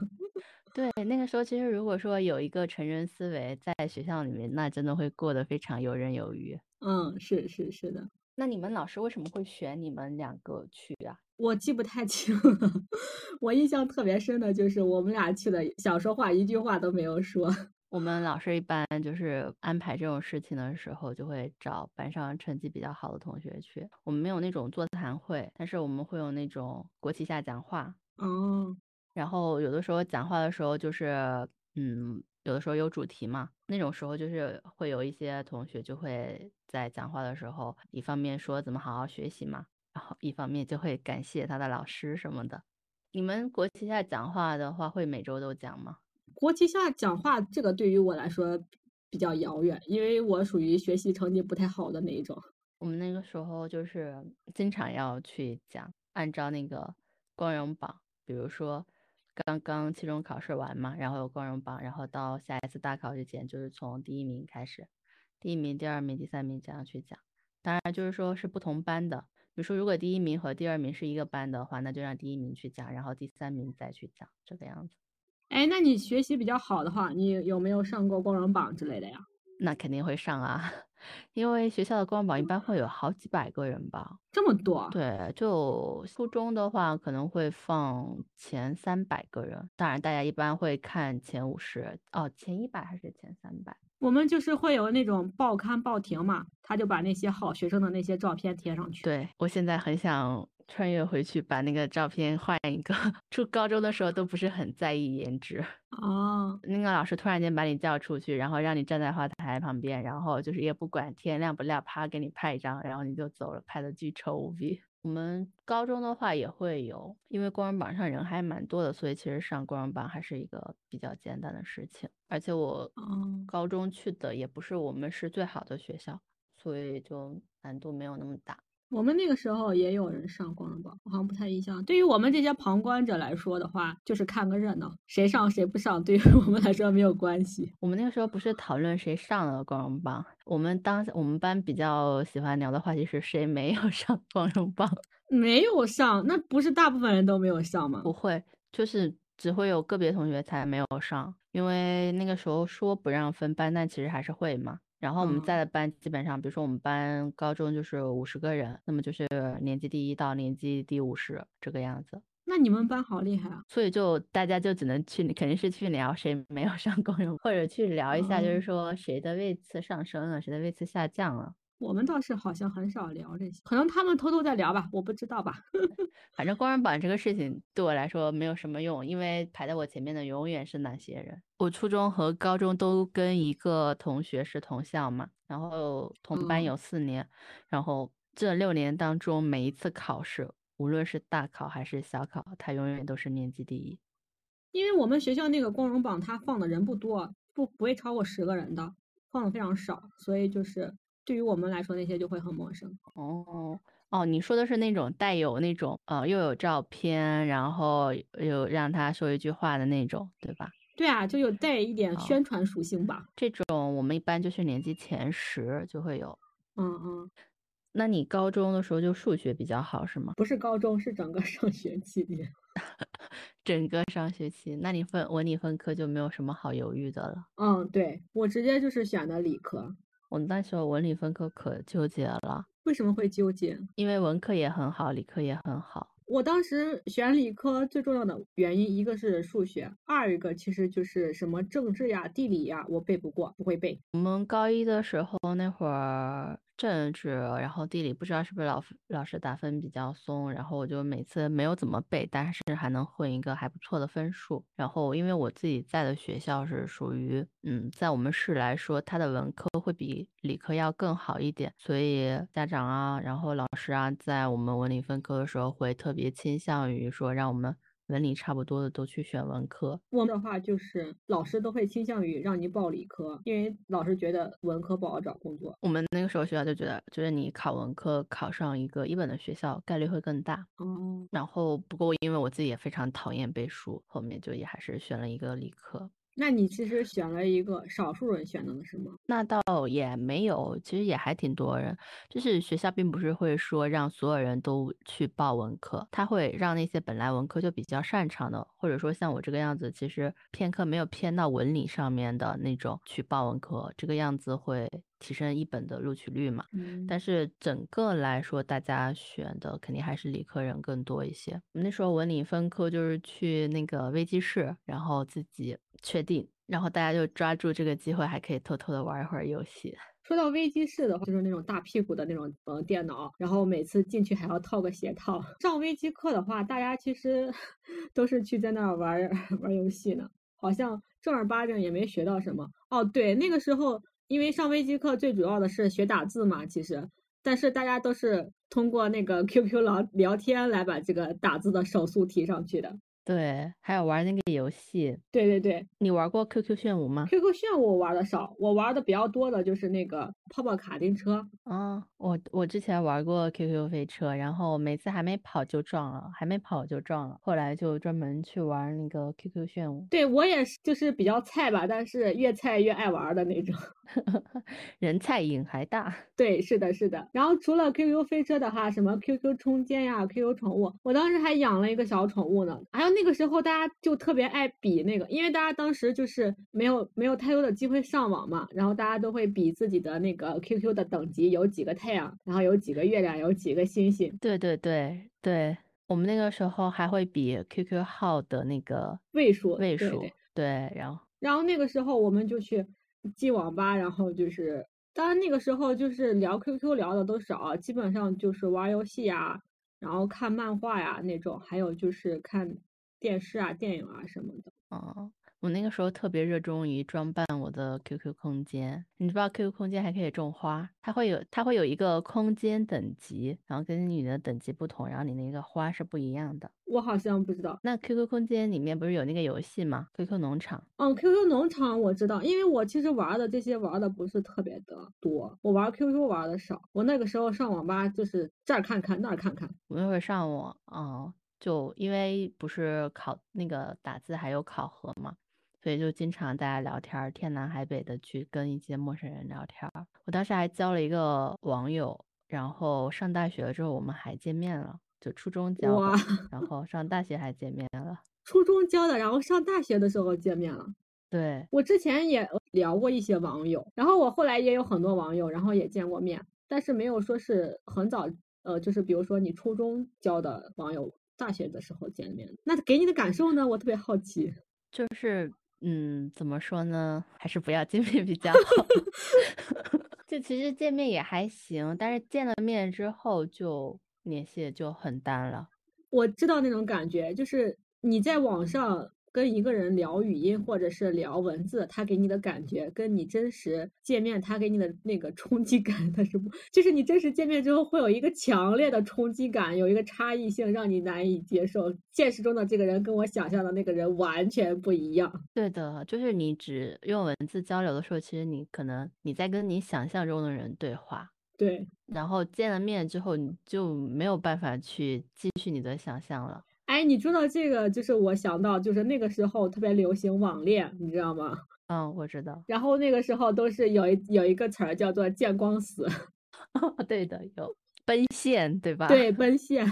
Speaker 1: 对，那个时候其实如果说有一个成人思维在学校里面，那真的会过得非常游刃有余。
Speaker 2: 嗯，是是是的。
Speaker 1: 那你们老师为什么会选你们两个去啊？
Speaker 2: 我记不太清了。我印象特别深的就是我们俩去的，想说话一句话都没有说。
Speaker 1: 我们老师一般就是安排这种事情的时候，就会找班上成绩比较好的同学去。我们没有那种座谈会，但是我们会有那种国旗下讲话。
Speaker 2: 嗯。
Speaker 1: 然后有的时候讲话的时候就是，嗯，有的时候有主题嘛，那种时候就是会有一些同学就会在讲话的时候，一方面说怎么好好学习嘛，然后一方面就会感谢他的老师什么的。你们国旗下讲话的话，会每周都讲吗？
Speaker 2: 国旗下讲话这个对于我来说比较遥远，因为我属于学习成绩不太好的那一种。
Speaker 1: 我们那个时候就是经常要去讲，按照那个光荣榜，比如说。刚刚期中考试完嘛，然后有光荣榜，然后到下一次大考之前，就是从第一名开始，第一名、第二名、第三名这样去讲。当然就是说是不同班的，比如说如果第一名和第二名是一个班的话，那就让第一名去讲，然后第三名再去讲，这个样子。
Speaker 2: 哎，那你学习比较好的话，你有没有上过光荣榜之类的呀？
Speaker 1: 那肯定会上啊。因为学校的光荣榜一般会有好几百个人吧，
Speaker 2: 这么多？
Speaker 1: 对，就初中的话可能会放前三百个人，当然大家一般会看前五十哦，前一百还是前三百？
Speaker 2: 我们就是会有那种报刊报亭嘛，他就把那些好学生的那些照片贴上去。
Speaker 1: 对我现在很想。穿越回去把那个照片换一个。初高中的时候都不是很在意颜值
Speaker 2: 哦。
Speaker 1: 那个老师突然间把你叫出去，然后让你站在花台旁边，然后就是也不管天亮不亮，啪给你拍一张，然后你就走了，拍的巨丑无比。我们高中的话也会有，因为光荣榜上人还蛮多的，所以其实上光荣榜还是一个比较简单的事情。而且我高中去的也不是我们市最好的学校，所以就难度没有那么大。
Speaker 2: 我们那个时候也有人上光荣榜，我好像不太印象。对于我们这些旁观者来说的话，就是看个热闹，谁上谁不上，对于我们来说没有关系。
Speaker 1: 我们那个时候不是讨论谁上了光荣榜，我们当我们班比较喜欢聊的话题是谁没有上光荣榜。
Speaker 2: 没有上，那不是大部分人都没有上吗？
Speaker 1: 不会，就是只会有个别同学才没有上，因为那个时候说不让分班，但其实还是会嘛。然后我们在的班基本上，比如说我们班高中就是五十个人，那么就是年级第一到年级第五十这个样子。
Speaker 2: 那你们班好厉害啊！
Speaker 1: 所以就大家就只能去，肯定是去聊谁没有上公用，或者去聊一下，就是
Speaker 2: 哦
Speaker 1: 说谁的位次上升了，谁的位次下降了。
Speaker 2: 我们倒是好像很少聊这些，可能他们偷偷在聊吧，我不知道吧。
Speaker 1: 反正光荣榜这个事情对我来说没有什么用，因为排在我前面的永远是那些人。我初中和高中都跟一个同学是同校嘛，然后同班
Speaker 2: 嗯
Speaker 1: 有四年，然后这六年当中每一次考试，无论是大考还是小考，他永远都是年级第一。
Speaker 2: 因为我们学校那个光荣榜，他放的人不多，不不会超过十个人的，放的非常少，所以就是对于我们来说那些就会很陌生。
Speaker 1: 哦哦，你说的是那种带有那种呃又有照片，然后又让他说一句话的那种，对吧？
Speaker 2: 对啊，就有带一点
Speaker 1: 哦
Speaker 2: 宣传属性吧。
Speaker 1: 这种我们一般就是年级前十就会有。
Speaker 2: 嗯嗯，
Speaker 1: 那你高中的时候就数学比较好是吗？
Speaker 2: 不是高中，是整个上学期间。
Speaker 1: 整个上学期，那你分文理分科就没有什么好犹豫的了。
Speaker 2: 嗯，对，我直接就是选的理科。
Speaker 1: 我们那时候文理分科可纠结了，
Speaker 2: 为什么会纠结？
Speaker 1: 因为文科也很好，理科也很好。
Speaker 2: 我当时选理科最重要的原因，一个是数学，二一个其实就是什么政治呀、地理呀，我背不过，不会背。
Speaker 1: 我们高一的时候那会儿政治，然后地理不知道是不是老老师打分比较松，然后我就每次没有怎么背，但是还能混一个还不错的分数。然后因为我自己在的学校是属于嗯，在我们市来说，它的文科会比理科要更好一点，所以家长啊，然后老师啊，在我们文理分科的时候会特别倾向于说让我们文理差不多的都去选文科。
Speaker 2: 我们的话就是老师都会倾向于让你报理科，因为老师觉得文科不好找工作。
Speaker 1: 我们那个时候学校就觉得，就是你考文科考上一个一本的学校概率会更大。
Speaker 2: 哦，
Speaker 1: 然后不过因为我自己也非常讨厌背书，后面就也还是选了一个理科。
Speaker 2: 那你其实选了一个少数人选的是吗？
Speaker 1: 那倒也没有，其实也还挺多人。就是学校并不是会说让所有人都去报文科，他会让那些本来文科就比较擅长的，或者说像我这个样子，其实偏科没有偏到文理上面的那种去报文科，这个样子会提升一本的录取率嘛。
Speaker 2: 嗯，
Speaker 1: 但是整个来说，大家选的肯定还是理科人更多一些。那时候文理分科就是去那个微机室，然后自己确定，然后大家就抓住这个机会，还可以偷偷的玩一会儿游戏。
Speaker 2: 说到微机室的话，就是那种大屁股的那种呃电脑，然后每次进去还要套个鞋套。上微机课的话，大家其实 都是去在那儿玩 玩游戏呢，好像正儿八经也没学到什么。哦，对，那个时候因为上微机课最主要的是学打字嘛，其实，但是大家都是通过那个 QQ 聊聊天来把这个打字的手速提上去的。
Speaker 1: 对，还有玩那个游戏，
Speaker 2: 对对对
Speaker 1: 你玩过 QQ 炫舞吗
Speaker 2: ？，QQ 炫舞我玩的少，我玩的比较多的就是那个泡泡卡丁车。
Speaker 1: 啊、我我之前玩过 QQ 飞车，然后每次还没跑就撞了，还没跑就撞了，后来就专门去玩那个 QQ 炫舞。
Speaker 2: 对我也是，就是比较菜吧，但是越菜越爱玩的那种。
Speaker 1: 人菜瘾还大。
Speaker 2: 对，是的，是的。然后除了 QQ 飞车的话，什么 QQ 空间呀、QQ 宠物，我当时还养了一个小宠物呢。还有那个时候大家就特别爱比那个，因为大家当时就是没有没有太多的机会上网嘛，然后大家都会比自己的那个 QQ 的等级有几个太阳，然后有几个月亮，有几个星星。
Speaker 1: 对对对对，我们那个时候还会比 QQ 号的那个
Speaker 2: 位数
Speaker 1: 位数，
Speaker 2: 对对
Speaker 1: 对，然后
Speaker 2: 然后那个时候我们就去进网吧，然后就是，当然那个时候就是聊 QQ 聊的都少，基本上就是玩游戏呀，然后看漫画呀那种，还有就是看电视啊、电影啊什么的。
Speaker 1: 哦，我那个时候特别热衷于装扮我的 QQ 空间。你知不知道 QQ 空间还可以种花？它会有它会有一个空间等级，然后根据你的等级不同，然后你那个花是不一样的。
Speaker 2: 我好像不知道，
Speaker 1: 那 QQ 空间里面不是有那个游戏吗？QQ 农场。
Speaker 2: 嗯，QQ 农场我知道，因为我其实玩的这些玩的不是特别的多，我玩 QQ 玩的少。我那个时候上网吧就是这儿看看那儿看看。
Speaker 1: 我那会儿上网，嗯，就因为不是考那个打字还有考核嘛，所以就经常大家聊天儿，天南海北的去跟一些陌生人聊天儿。我当时还交了一个网友，然后上大学了之后我们还见面了，就初中交的
Speaker 2: 哇，
Speaker 1: 然后上大学还见面了。
Speaker 2: 初中交的，然后上大学的时候见面了。
Speaker 1: 对，
Speaker 2: 我之前也聊过一些网友，然后我后来也有很多网友，然后也见过面，但是没有说是很早，呃，就是比如说你初中交的网友大学的时候见面，那给你的感受呢？我特别好奇。
Speaker 1: 就是嗯，怎么说呢？还是不要见面比较好。就其实见面也还行，但是见了面之后就联系就很淡了。
Speaker 2: 我知道那种感觉，就是你在网上。跟一个人聊语音或者是聊文字，他给你的感觉跟你真实见面他给你的那个冲击感，他是不，就是你真实见面之后会有一个强烈的冲击感，有一个差异性让你难以接受。现实中的这个人跟我想象的那个人完全不一样。
Speaker 1: 对的，就是你只用文字交流的时候，其实你可能你在跟你想象中的人对话。
Speaker 2: 对，
Speaker 1: 然后见了面之后，你就没有办法去继续你的想象了。
Speaker 2: 哎，你说到这个，就是我想到，就是那个时候特别流行网恋，你知道吗？
Speaker 1: 嗯，我知道。
Speaker 2: 然后那个时候都是有一有一个词儿叫做“见光死 ”，
Speaker 1: 对的，有奔现，对吧？
Speaker 2: 对，奔 现。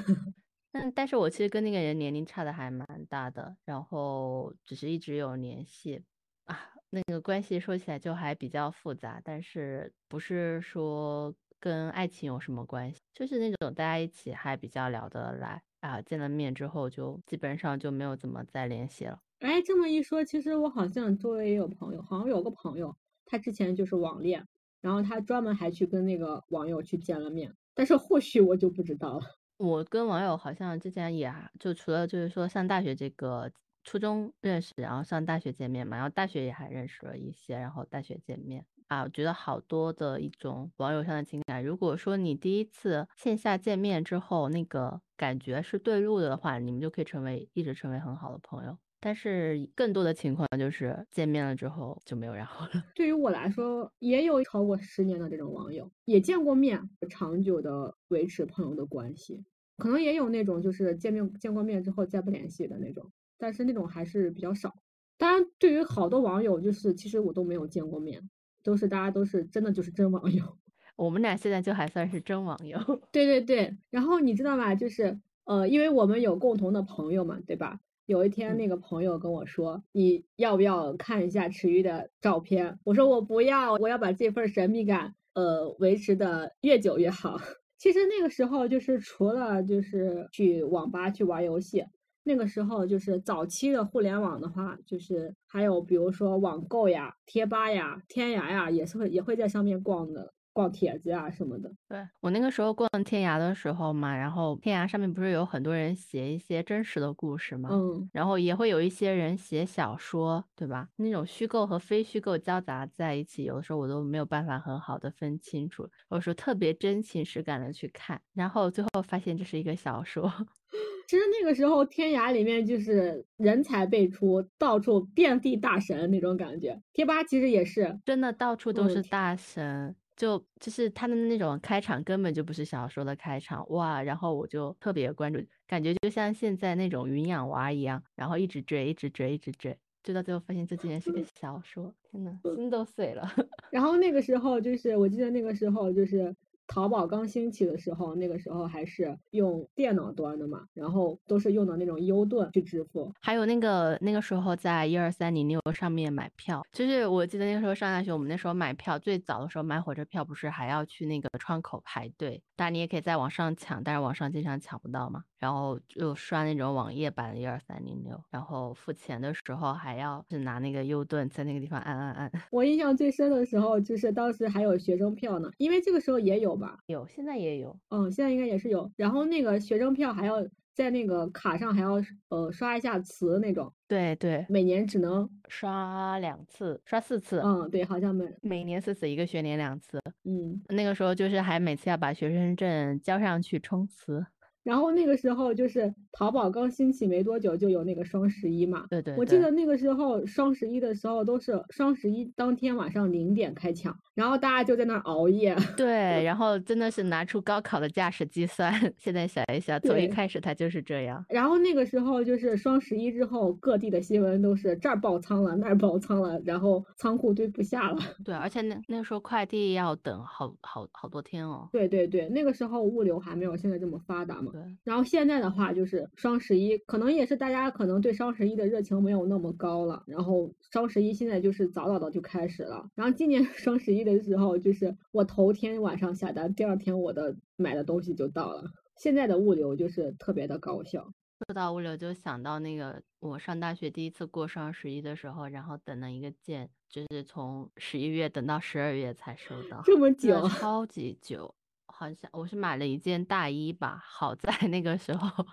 Speaker 1: 但但是我其实跟那个人年龄差的还蛮大的，然后只是一直有联系啊，那个关系说起来就还比较复杂，但是不是说跟爱情有什么关系，就是那种大家一起还比较聊得来。啊，见了面之后就基本上就没有怎么再联系了。
Speaker 2: 哎，这么一说，其实我好像周围也有朋友，好像有个朋友，他之前就是网恋，然后他专门还去跟那个网友去见了面，但是后续我就不知道了。
Speaker 1: 我跟网友好像之前也就除了就是说上大学这个初中认识，然后上大学见面嘛，然后大学也还认识了一些，然后大学见面。啊，我觉得好多的一种网友上的情感。如果说你第一次线下见面之后，那个感觉是对路的话，你们就可以成为一直成为很好的朋友。但是更多的情况就是见面了之后就没有然后了。
Speaker 2: 对于我来说，也有超过十年的这种网友，也见过面，长久的维持朋友的关系。可能也有那种就是见面见过面之后再不联系的那种，但是那种还是比较少。当然，对于好多网友，就是其实我都没有见过面。都是大家都是真的就是真网友，
Speaker 1: 我们俩现在就还算是真网友。
Speaker 2: 对对对，然后你知道吧？就是呃，因为我们有共同的朋友嘛，对吧？有一天那个朋友跟我说：“你要不要看一下池鱼的照片？”我说：“我不要，我要把这份神秘感呃维持的越久越好。”其实那个时候就是除了就是去网吧去玩游戏。那个时候就是早期的互联网的话，就是还有比如说网购呀、贴吧呀、天涯呀，也是会也会在上面逛的。逛帖子啊什么的，
Speaker 1: 对我那个时候逛天涯的时候嘛，然后天涯上面不是有很多人写一些真实的故事嘛，
Speaker 2: 嗯，
Speaker 1: 然后也会有一些人写小说，对吧？那种虚构和非虚构交杂在一起，有的时候我都没有办法很好的分清楚，有时候特别真情实感的去看，然后最后发现这是一个小说。
Speaker 2: 其实那个时候天涯里面就是人才辈出，到处遍地大神那种感觉，贴吧其实也是
Speaker 1: 真的到处都是大神。就就是他的那种开场根本就不是小说的开场哇，然后我就特别关注，感觉就像现在那种云养娃一样，然后一直追，一直追，一直追，追到最后发现这竟然是个 小说，天呐，心都碎了。
Speaker 2: 然后那个时候就是我记得那个时候就是。淘宝刚兴起的时候，那个时候还是用电脑端的嘛，然后都是用的那种优盾去支付。
Speaker 1: 还有那个那个时候在一二三零六上面买票，就是我记得那个时候上大学，我们那时候买票最早的时候买火车票不是还要去那个窗口排队，当然你也可以在网上抢，但是网上经常抢不到嘛。然后就刷那种网页版的一二三零六，然后付钱的时候还要是拿那个 U 盾在那个地方按按按。
Speaker 2: 我印象最深的时候就是当时还有学生票呢，因为这个时候也有吧？
Speaker 1: 有，现在也有。
Speaker 2: 嗯，现在应该也是有。然后那个学生票还要在那个卡上还要呃刷一下词那种。
Speaker 1: 对对，
Speaker 2: 每年只能
Speaker 1: 刷两次，刷四次。
Speaker 2: 嗯，对，好像每
Speaker 1: 每年四次，一个学年两次。
Speaker 2: 嗯，
Speaker 1: 那个时候就是还每次要把学生证交上去充词。
Speaker 2: 然后那个时候就是淘宝刚兴起没多久，就有那个双十一嘛。
Speaker 1: 对对。
Speaker 2: 我记得那个时候双十一的时候都是双十一当天晚上零点开抢，然后大家就在那儿熬夜。
Speaker 1: 对，然后真的是拿出高考的架势计算。现在想一想，从一开始它就是这样。
Speaker 2: 然后那个时候就是双十一之后，各地的新闻都是这儿爆仓了，那儿爆仓了，然后仓库堆不下了。
Speaker 1: 对，而且那那个时候快递要等好好好多天哦。
Speaker 2: 对对对，那个时候物流还没有现在这么发达嘛。然后现在的话，就是双十一，可能也是大家可能对双十一的热情没有那么高了。然后双十一现在就是早早的就开始了。然后今年 双十一的时候，就是我头天晚上下单，第二天我的买的东西就到了。现在的物流就是特别的高效。
Speaker 1: 说到物流，就想到那个我上大学第一次过双十一的时候，然后等了一个件，就是从十一月等到十二月才收到，
Speaker 2: 这么久，
Speaker 1: 超级久。好像我是买了一件大衣吧，好在 那个时候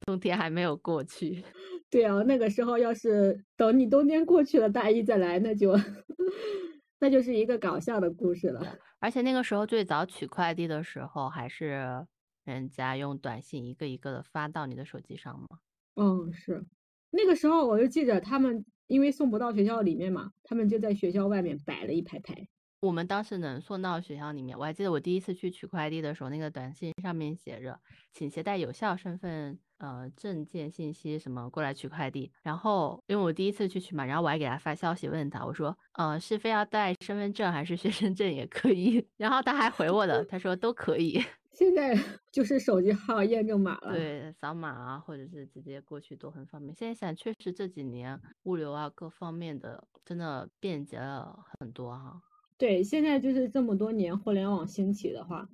Speaker 1: 冬天还没有过去。
Speaker 2: 对啊，那个时候要是等你冬天过去了，大衣再来，那就 那就是一个搞笑的故事了。
Speaker 1: 而且那个时候最早取快递的时候，还是。人家用短信一个一个的发到你的手机上吗？
Speaker 2: 嗯，是。那个时候我就记着他们，因为送不到学校里面嘛，他们就在学校外面摆了一排排。
Speaker 1: 我们当时能送到学校里面，我还记得我第一次去取快递的时候，那个短信上面写着，请携带有效身份呃证件信息什么过来取快递。然后因为我第一次去取嘛，然后我还给他发消息问他，我说呃是非要带身份证还是学生证也可以。然后他还回我的，他说都可以。
Speaker 2: 现在就是手机号验证码了，
Speaker 1: 对，扫码啊，或者是直接过去都很方便。现在想，确实这几年物流啊各方面的真的便捷了很多哈。
Speaker 2: 对，现在就是这么多年互联网兴起的话，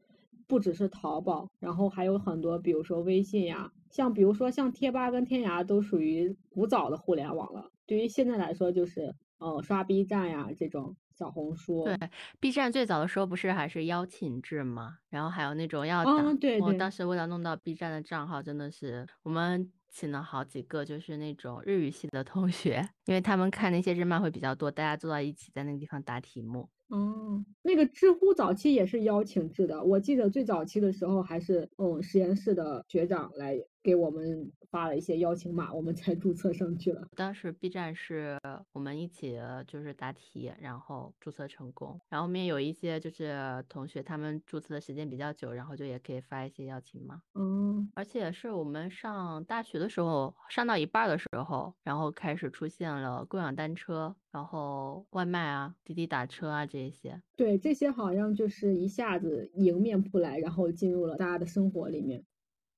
Speaker 2: 不只是淘宝，然后还有很多，比如说微信呀，像比如说像贴吧跟天涯都属于古早的互联网了。对于现在来说，就是呃刷 B 站呀这种。小红书
Speaker 1: 对，B 站最早的时候不是还是邀请制吗？然后还有那种要打，
Speaker 2: 对
Speaker 1: 我当时为了弄到 B 站的账号，真的是我们请了好几个，就是那种日语系的同学，因为他们看那些日漫会比较多，大家坐到一起在那个地方答题目。
Speaker 2: 哦，那个知乎早期也是邀请制的，我记得最早期的时候还是嗯实验室的学长来给我们。发了一些邀请码，我们才注册上去了。
Speaker 1: 当时 B 站是我们一起就是答题，然后注册成功。然后后面有一些就是同学，他们注册的时间比较久，然后就也可以发一些邀请码。
Speaker 2: 嗯，
Speaker 1: 而且是我们上大学的时候，上到一半的时候，然后开始出现了共享单车，然后外卖啊、滴滴打车啊这些。
Speaker 2: 对，这些好像就是一下子迎面扑来，然后进入了大家的生活里面。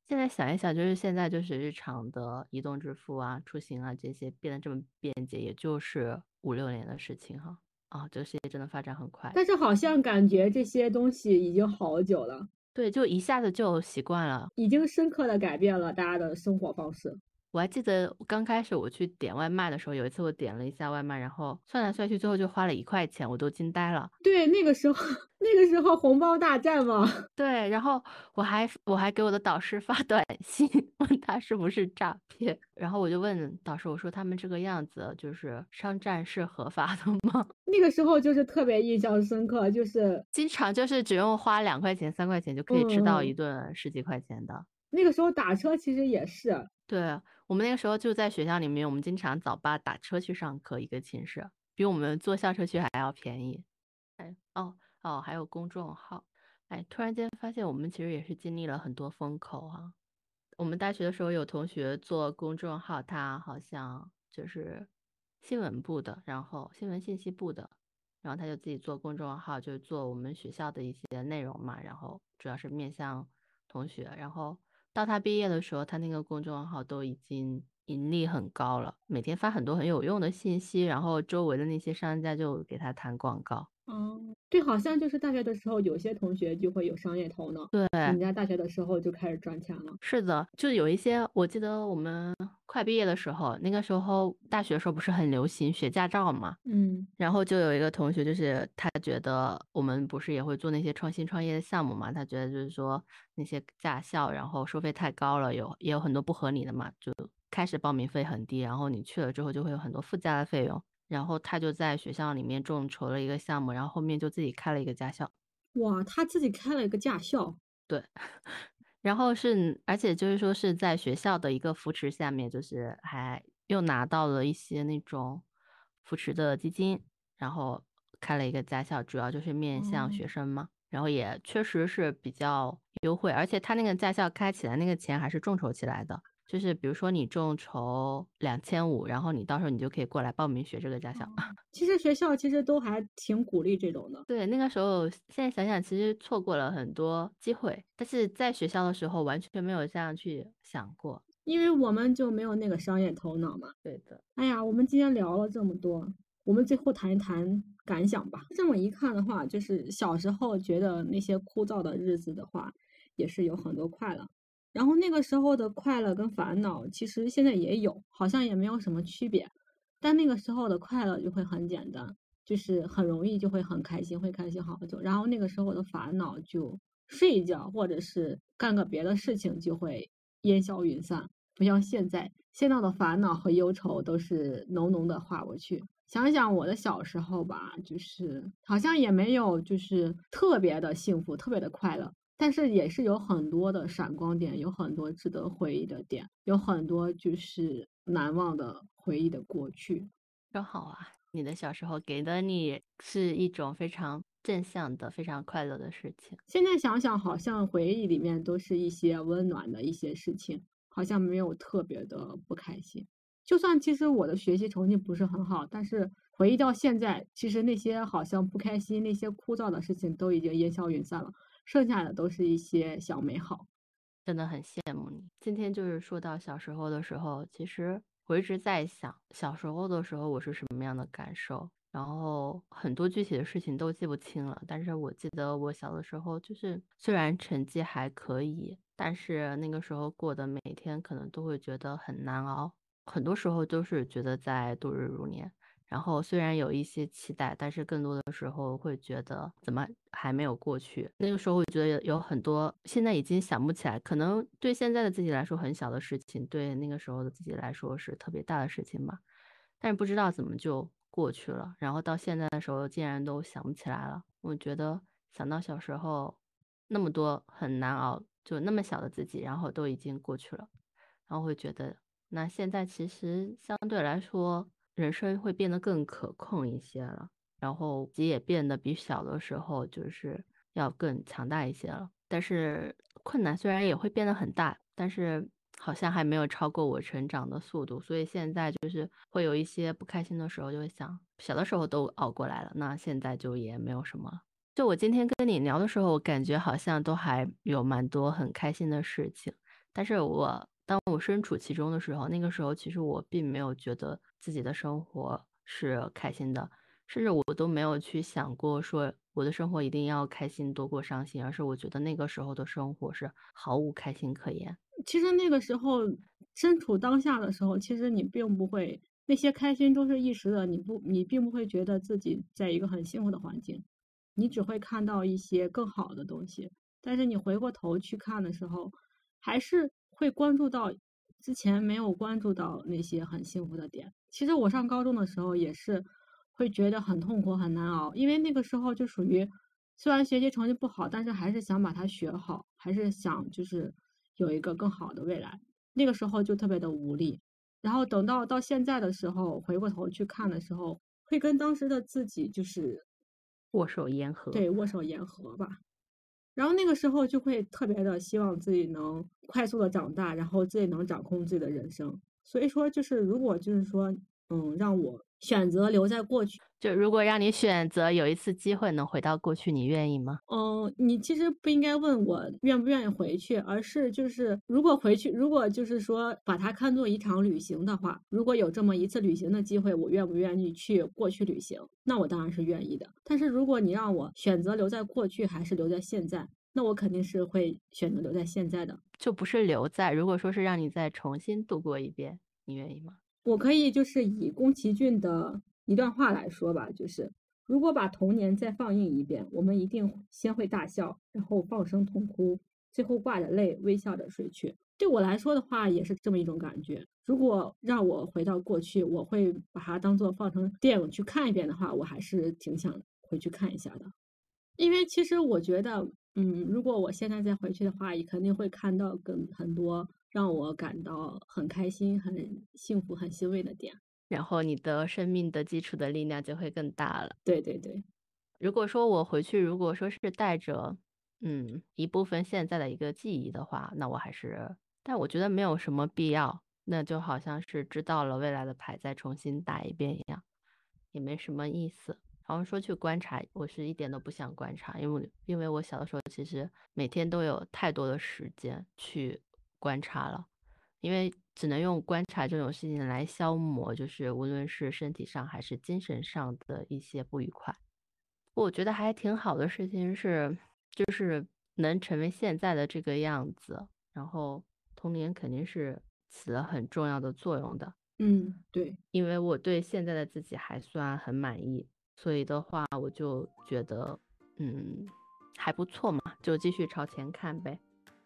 Speaker 1: 现在想一想，就是现在就是日常的移动支付啊、出行啊这些变得这么便捷，也就是五六年的事情哈。啊，这个世界真的发展很快。
Speaker 2: 但是好像感觉这些东西已经好久了。
Speaker 1: 对，就一下子就习惯了，
Speaker 2: 已经深刻的改变了大家的生活方式。
Speaker 1: 我还记得刚开始我去点外卖的时候，有一次我点了一下外卖，然后算来算去，最后就花了一块钱，我都惊呆了。
Speaker 2: 对，那个时候，那个时候红包大战嘛。
Speaker 1: 对，然后我还我还给我的导师发 短信，问他是不是诈骗，然后我就问导师，我说他们这个样子就是商战是合法的吗？
Speaker 2: 那个时候就是特别印象深刻，就是
Speaker 1: 经常就是只用花两块钱、三块钱就可以吃到一顿十几块钱的。
Speaker 2: 那个时候打车其实也是。
Speaker 1: 对。我们那个时候就在学校里面，我们经常早八打车去上课，一个寝室比我们坐校车去还要便宜。哎，哦哦，还有公众号，哎，突然间发现我们其实也是经历了很多风口哈。我们大学的时候有同学做公众号，他好像就是新闻部的，然后新闻信息部的，然后他就自己做公众号，就做我们学校的一些内容嘛，然后主要是面向同学，然后。到他毕业的时候，他那个公众号都已经盈利很高了，每天发很多很有用的信息，然后周围的那些商家就给他弹广告。
Speaker 2: 哦，对，好像就是大学的时候，有些同学就会有商业头脑。
Speaker 1: 对，
Speaker 2: 人家大学的时候就开始赚钱了。
Speaker 1: 是的，就有一些，我记得我们快毕业的时候，那个时候大学的时候不是很流行学驾照嘛？
Speaker 2: 嗯，
Speaker 1: 然后就有一个同学，就是他觉得我们不是也会做那些创新创业的项目嘛？他觉得就是说那些驾校，然后收费太高了，有也有很多不合理的嘛，就开始报名费很低，然后你去了之后就会有很多附加的费用。然后他就在学校里面众筹了一个项目，然后后面就自己开了一个驾校。
Speaker 2: 哇，他自己开了一个驾校？
Speaker 1: 对。然后是，而且就是说是在学校的一个扶持下面，就是还又拿到了一些那种扶持的基金，然后开了一个驾校，主要就是面向学生嘛。然后也确实是比较优惠，而且他那个驾校开起来那个钱还是众筹起来的。就是比如说你众筹两千五，然后你到时候你就可以过来报名学这个驾校。
Speaker 2: 其实学校其实都还挺鼓励这种的。
Speaker 1: 对，那个时候现在想想，其实错过了很多机会，但是在学校的时候完全没有这样去想过，
Speaker 2: 因为我们就没有那个商业头脑嘛。
Speaker 1: 对的。
Speaker 2: 哎呀，我们今天聊了这么多，我们最后谈一谈感想吧。这么一看的话，就是小时候觉得那些枯燥的日子的话，也是有很多快乐。然后那个时候的快乐跟烦恼，其实现在也有，好像也没有什么区别。但那个时候的快乐就会很简单，就是很容易就会很开心，会开心好久。然后那个时候的烦恼就睡一觉，或者是干个别的事情就会烟消云散，不像现在，现在的烦恼和忧愁都是浓浓的划过去。想想我的小时候吧，就是好像也没有就是特别的幸福，特别的快乐，但是也是有很多的闪光点，有很多值得回忆的点，有很多就是难忘的回忆的过去。
Speaker 1: 真好啊！你的小时候给的你是一种非常正向的、非常快乐的事情。
Speaker 2: 现在想想，好像回忆里面都是一些温暖的一些事情，好像没有特别的不开心。就算其实我的学习成绩不是很好，但是回忆到现在，其实那些好像不开心、那些枯燥的事情都已经烟消云散了，剩下的都是一些小美好。
Speaker 1: 真的很羡慕你。今天就是说到小时候的时候，其实我一直在想，小时候的时候我是什么样的感受，然后很多具体的事情都记不清了。但是我记得我小的时候，就是虽然成绩还可以，但是那个时候过的每天可能都会觉得很难熬。很多时候都是觉得在度日如年，然后虽然有一些期待，但是更多的时候会觉得怎么还没有过去。那个时候会觉得有很多现在已经想不起来，可能对现在的自己来说很小的事情，对那个时候的自己来说是特别大的事情吧。但是不知道怎么就过去了，然后到现在的时候竟然都想不起来了。我觉得想到小时候那么多很难熬，就那么小的自己，然后都已经过去了，然后会觉得。那现在其实相对来说，人生会变得更可控一些了，然后自己也变得比小的时候就是要更强大一些了。但是困难虽然也会变得很大，但是好像还没有超过我成长的速度。所以现在就是会有一些不开心的时候，就会想，小的时候都熬过来了，那现在就也没有什么。就我今天跟你聊的时候，我感觉好像都还有蛮多很开心的事情，但是我。当我身处其中的时候，那个时候其实我并没有觉得自己的生活是开心的，甚至我都没有去想过说我的生活一定要开心多过伤心，而是我觉得那个时候的生活是毫无开心可言。
Speaker 2: 其实那个时候身处当下的时候，其实你并不会那些开心都是一时的，你不你并不会觉得自己在一个很幸福的环境，你只会看到一些更好的东西。但是你回过头去看的时候，还是。会关注到之前没有关注到那些很幸福的点。其实我上高中的时候也是会觉得很痛苦、很难熬，因为那个时候就属于虽然学习成绩不好，但是还是想把它学好，还是想就是有一个更好的未来。那个时候就特别的无力。然后等到到现在的时候，回过头去看的时候，会跟当时的自己就是
Speaker 1: 握手言和。
Speaker 2: 对，握手言和吧。然后那个时候就会特别的希望自己能快速的长大，然后自己能掌控自己的人生。所以说，就是如果就是说，嗯，让我选择留在过去，
Speaker 1: 就如果让你选择有一次机会能回到过去，你愿意吗？
Speaker 2: 嗯，你其实不应该问我愿不愿意回去，而是就是如果回去，如果就是说把它看作一场旅行的话，如果有这么一次旅行的机会，我愿不愿意去过去旅行？那我当然是愿意的。但是如果你让我选择留在过去还是留在现在，那我肯定是会选择留在现在的，
Speaker 1: 就不是留在。如果说是让你再重新度过一遍，你愿意吗？
Speaker 2: 我可以就是以宫崎骏的一段话来说吧，就是如果把童年再放映一遍，我们一定先会大笑，然后放声痛哭，最后挂着泪微笑着睡去。对我来说的话，也是这么一种感觉。如果让我回到过去，我会把它当做放成电影去看一遍的话，我还是挺想回去看一下的，因为其实我觉得。嗯，如果我现在再回去的话，也肯定会看到更很多让我感到很开心、很幸福、很欣慰的点。
Speaker 1: 然后你的生命的基础的力量就会更大了。
Speaker 2: 对对对。
Speaker 1: 如果说我回去，如果说是带着嗯一部分现在的一个记忆的话，那我还是，但我觉得没有什么必要。那就好像是知道了未来的牌再重新打一遍一样，也没什么意思。然后说去观察，我是一点都不想观察，因为因为我小的时候其实每天都有太多的时间去观察了，因为只能用观察这种事情来消磨，就是无论是身体上还是精神上的一些不愉快。我觉得还挺好的事情是，就是能成为现在的这个样子，然后童年肯定是起了很重要的作用的。
Speaker 2: 嗯，对，
Speaker 1: 因为我对现在的自己还算很满意，所以的话，我就觉得，嗯，还不错嘛，就继续朝前看呗。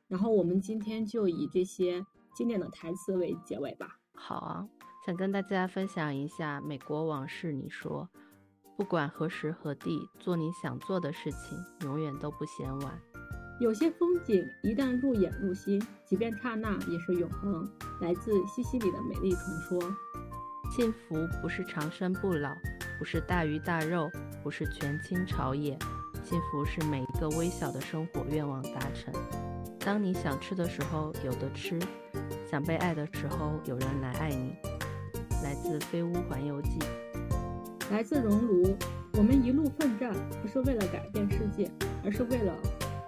Speaker 2: 然后我们今天就以这些经典的台词为结尾吧。
Speaker 1: 好啊，想跟大家分享一下美国往事。你说，不管何时何地，做你想做的事情，永远都不嫌晚。
Speaker 2: 有些风景一旦入眼入心，即便刹那也是永恒。来自西西里的美丽传说。
Speaker 1: 幸福不是长生不老，不是大鱼大肉，不是权倾朝野。幸福是每一个微小的生活愿望达成。当你想吃的时候有的吃，想被爱的时候有人来爱你。来自《飞屋环游记》。
Speaker 2: 来自熔炉。我们一路奋战，不是为了改变世界，而是为了。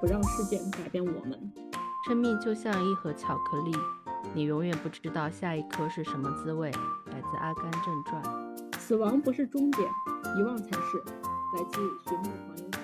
Speaker 2: 不让世界改变我们。
Speaker 1: 生命就像一盒巧克力，你永远不知道下一颗是什么滋味。来自《阿甘正传》。
Speaker 2: 死亡不是终点，遗忘才是。来自《寻梦环游记》。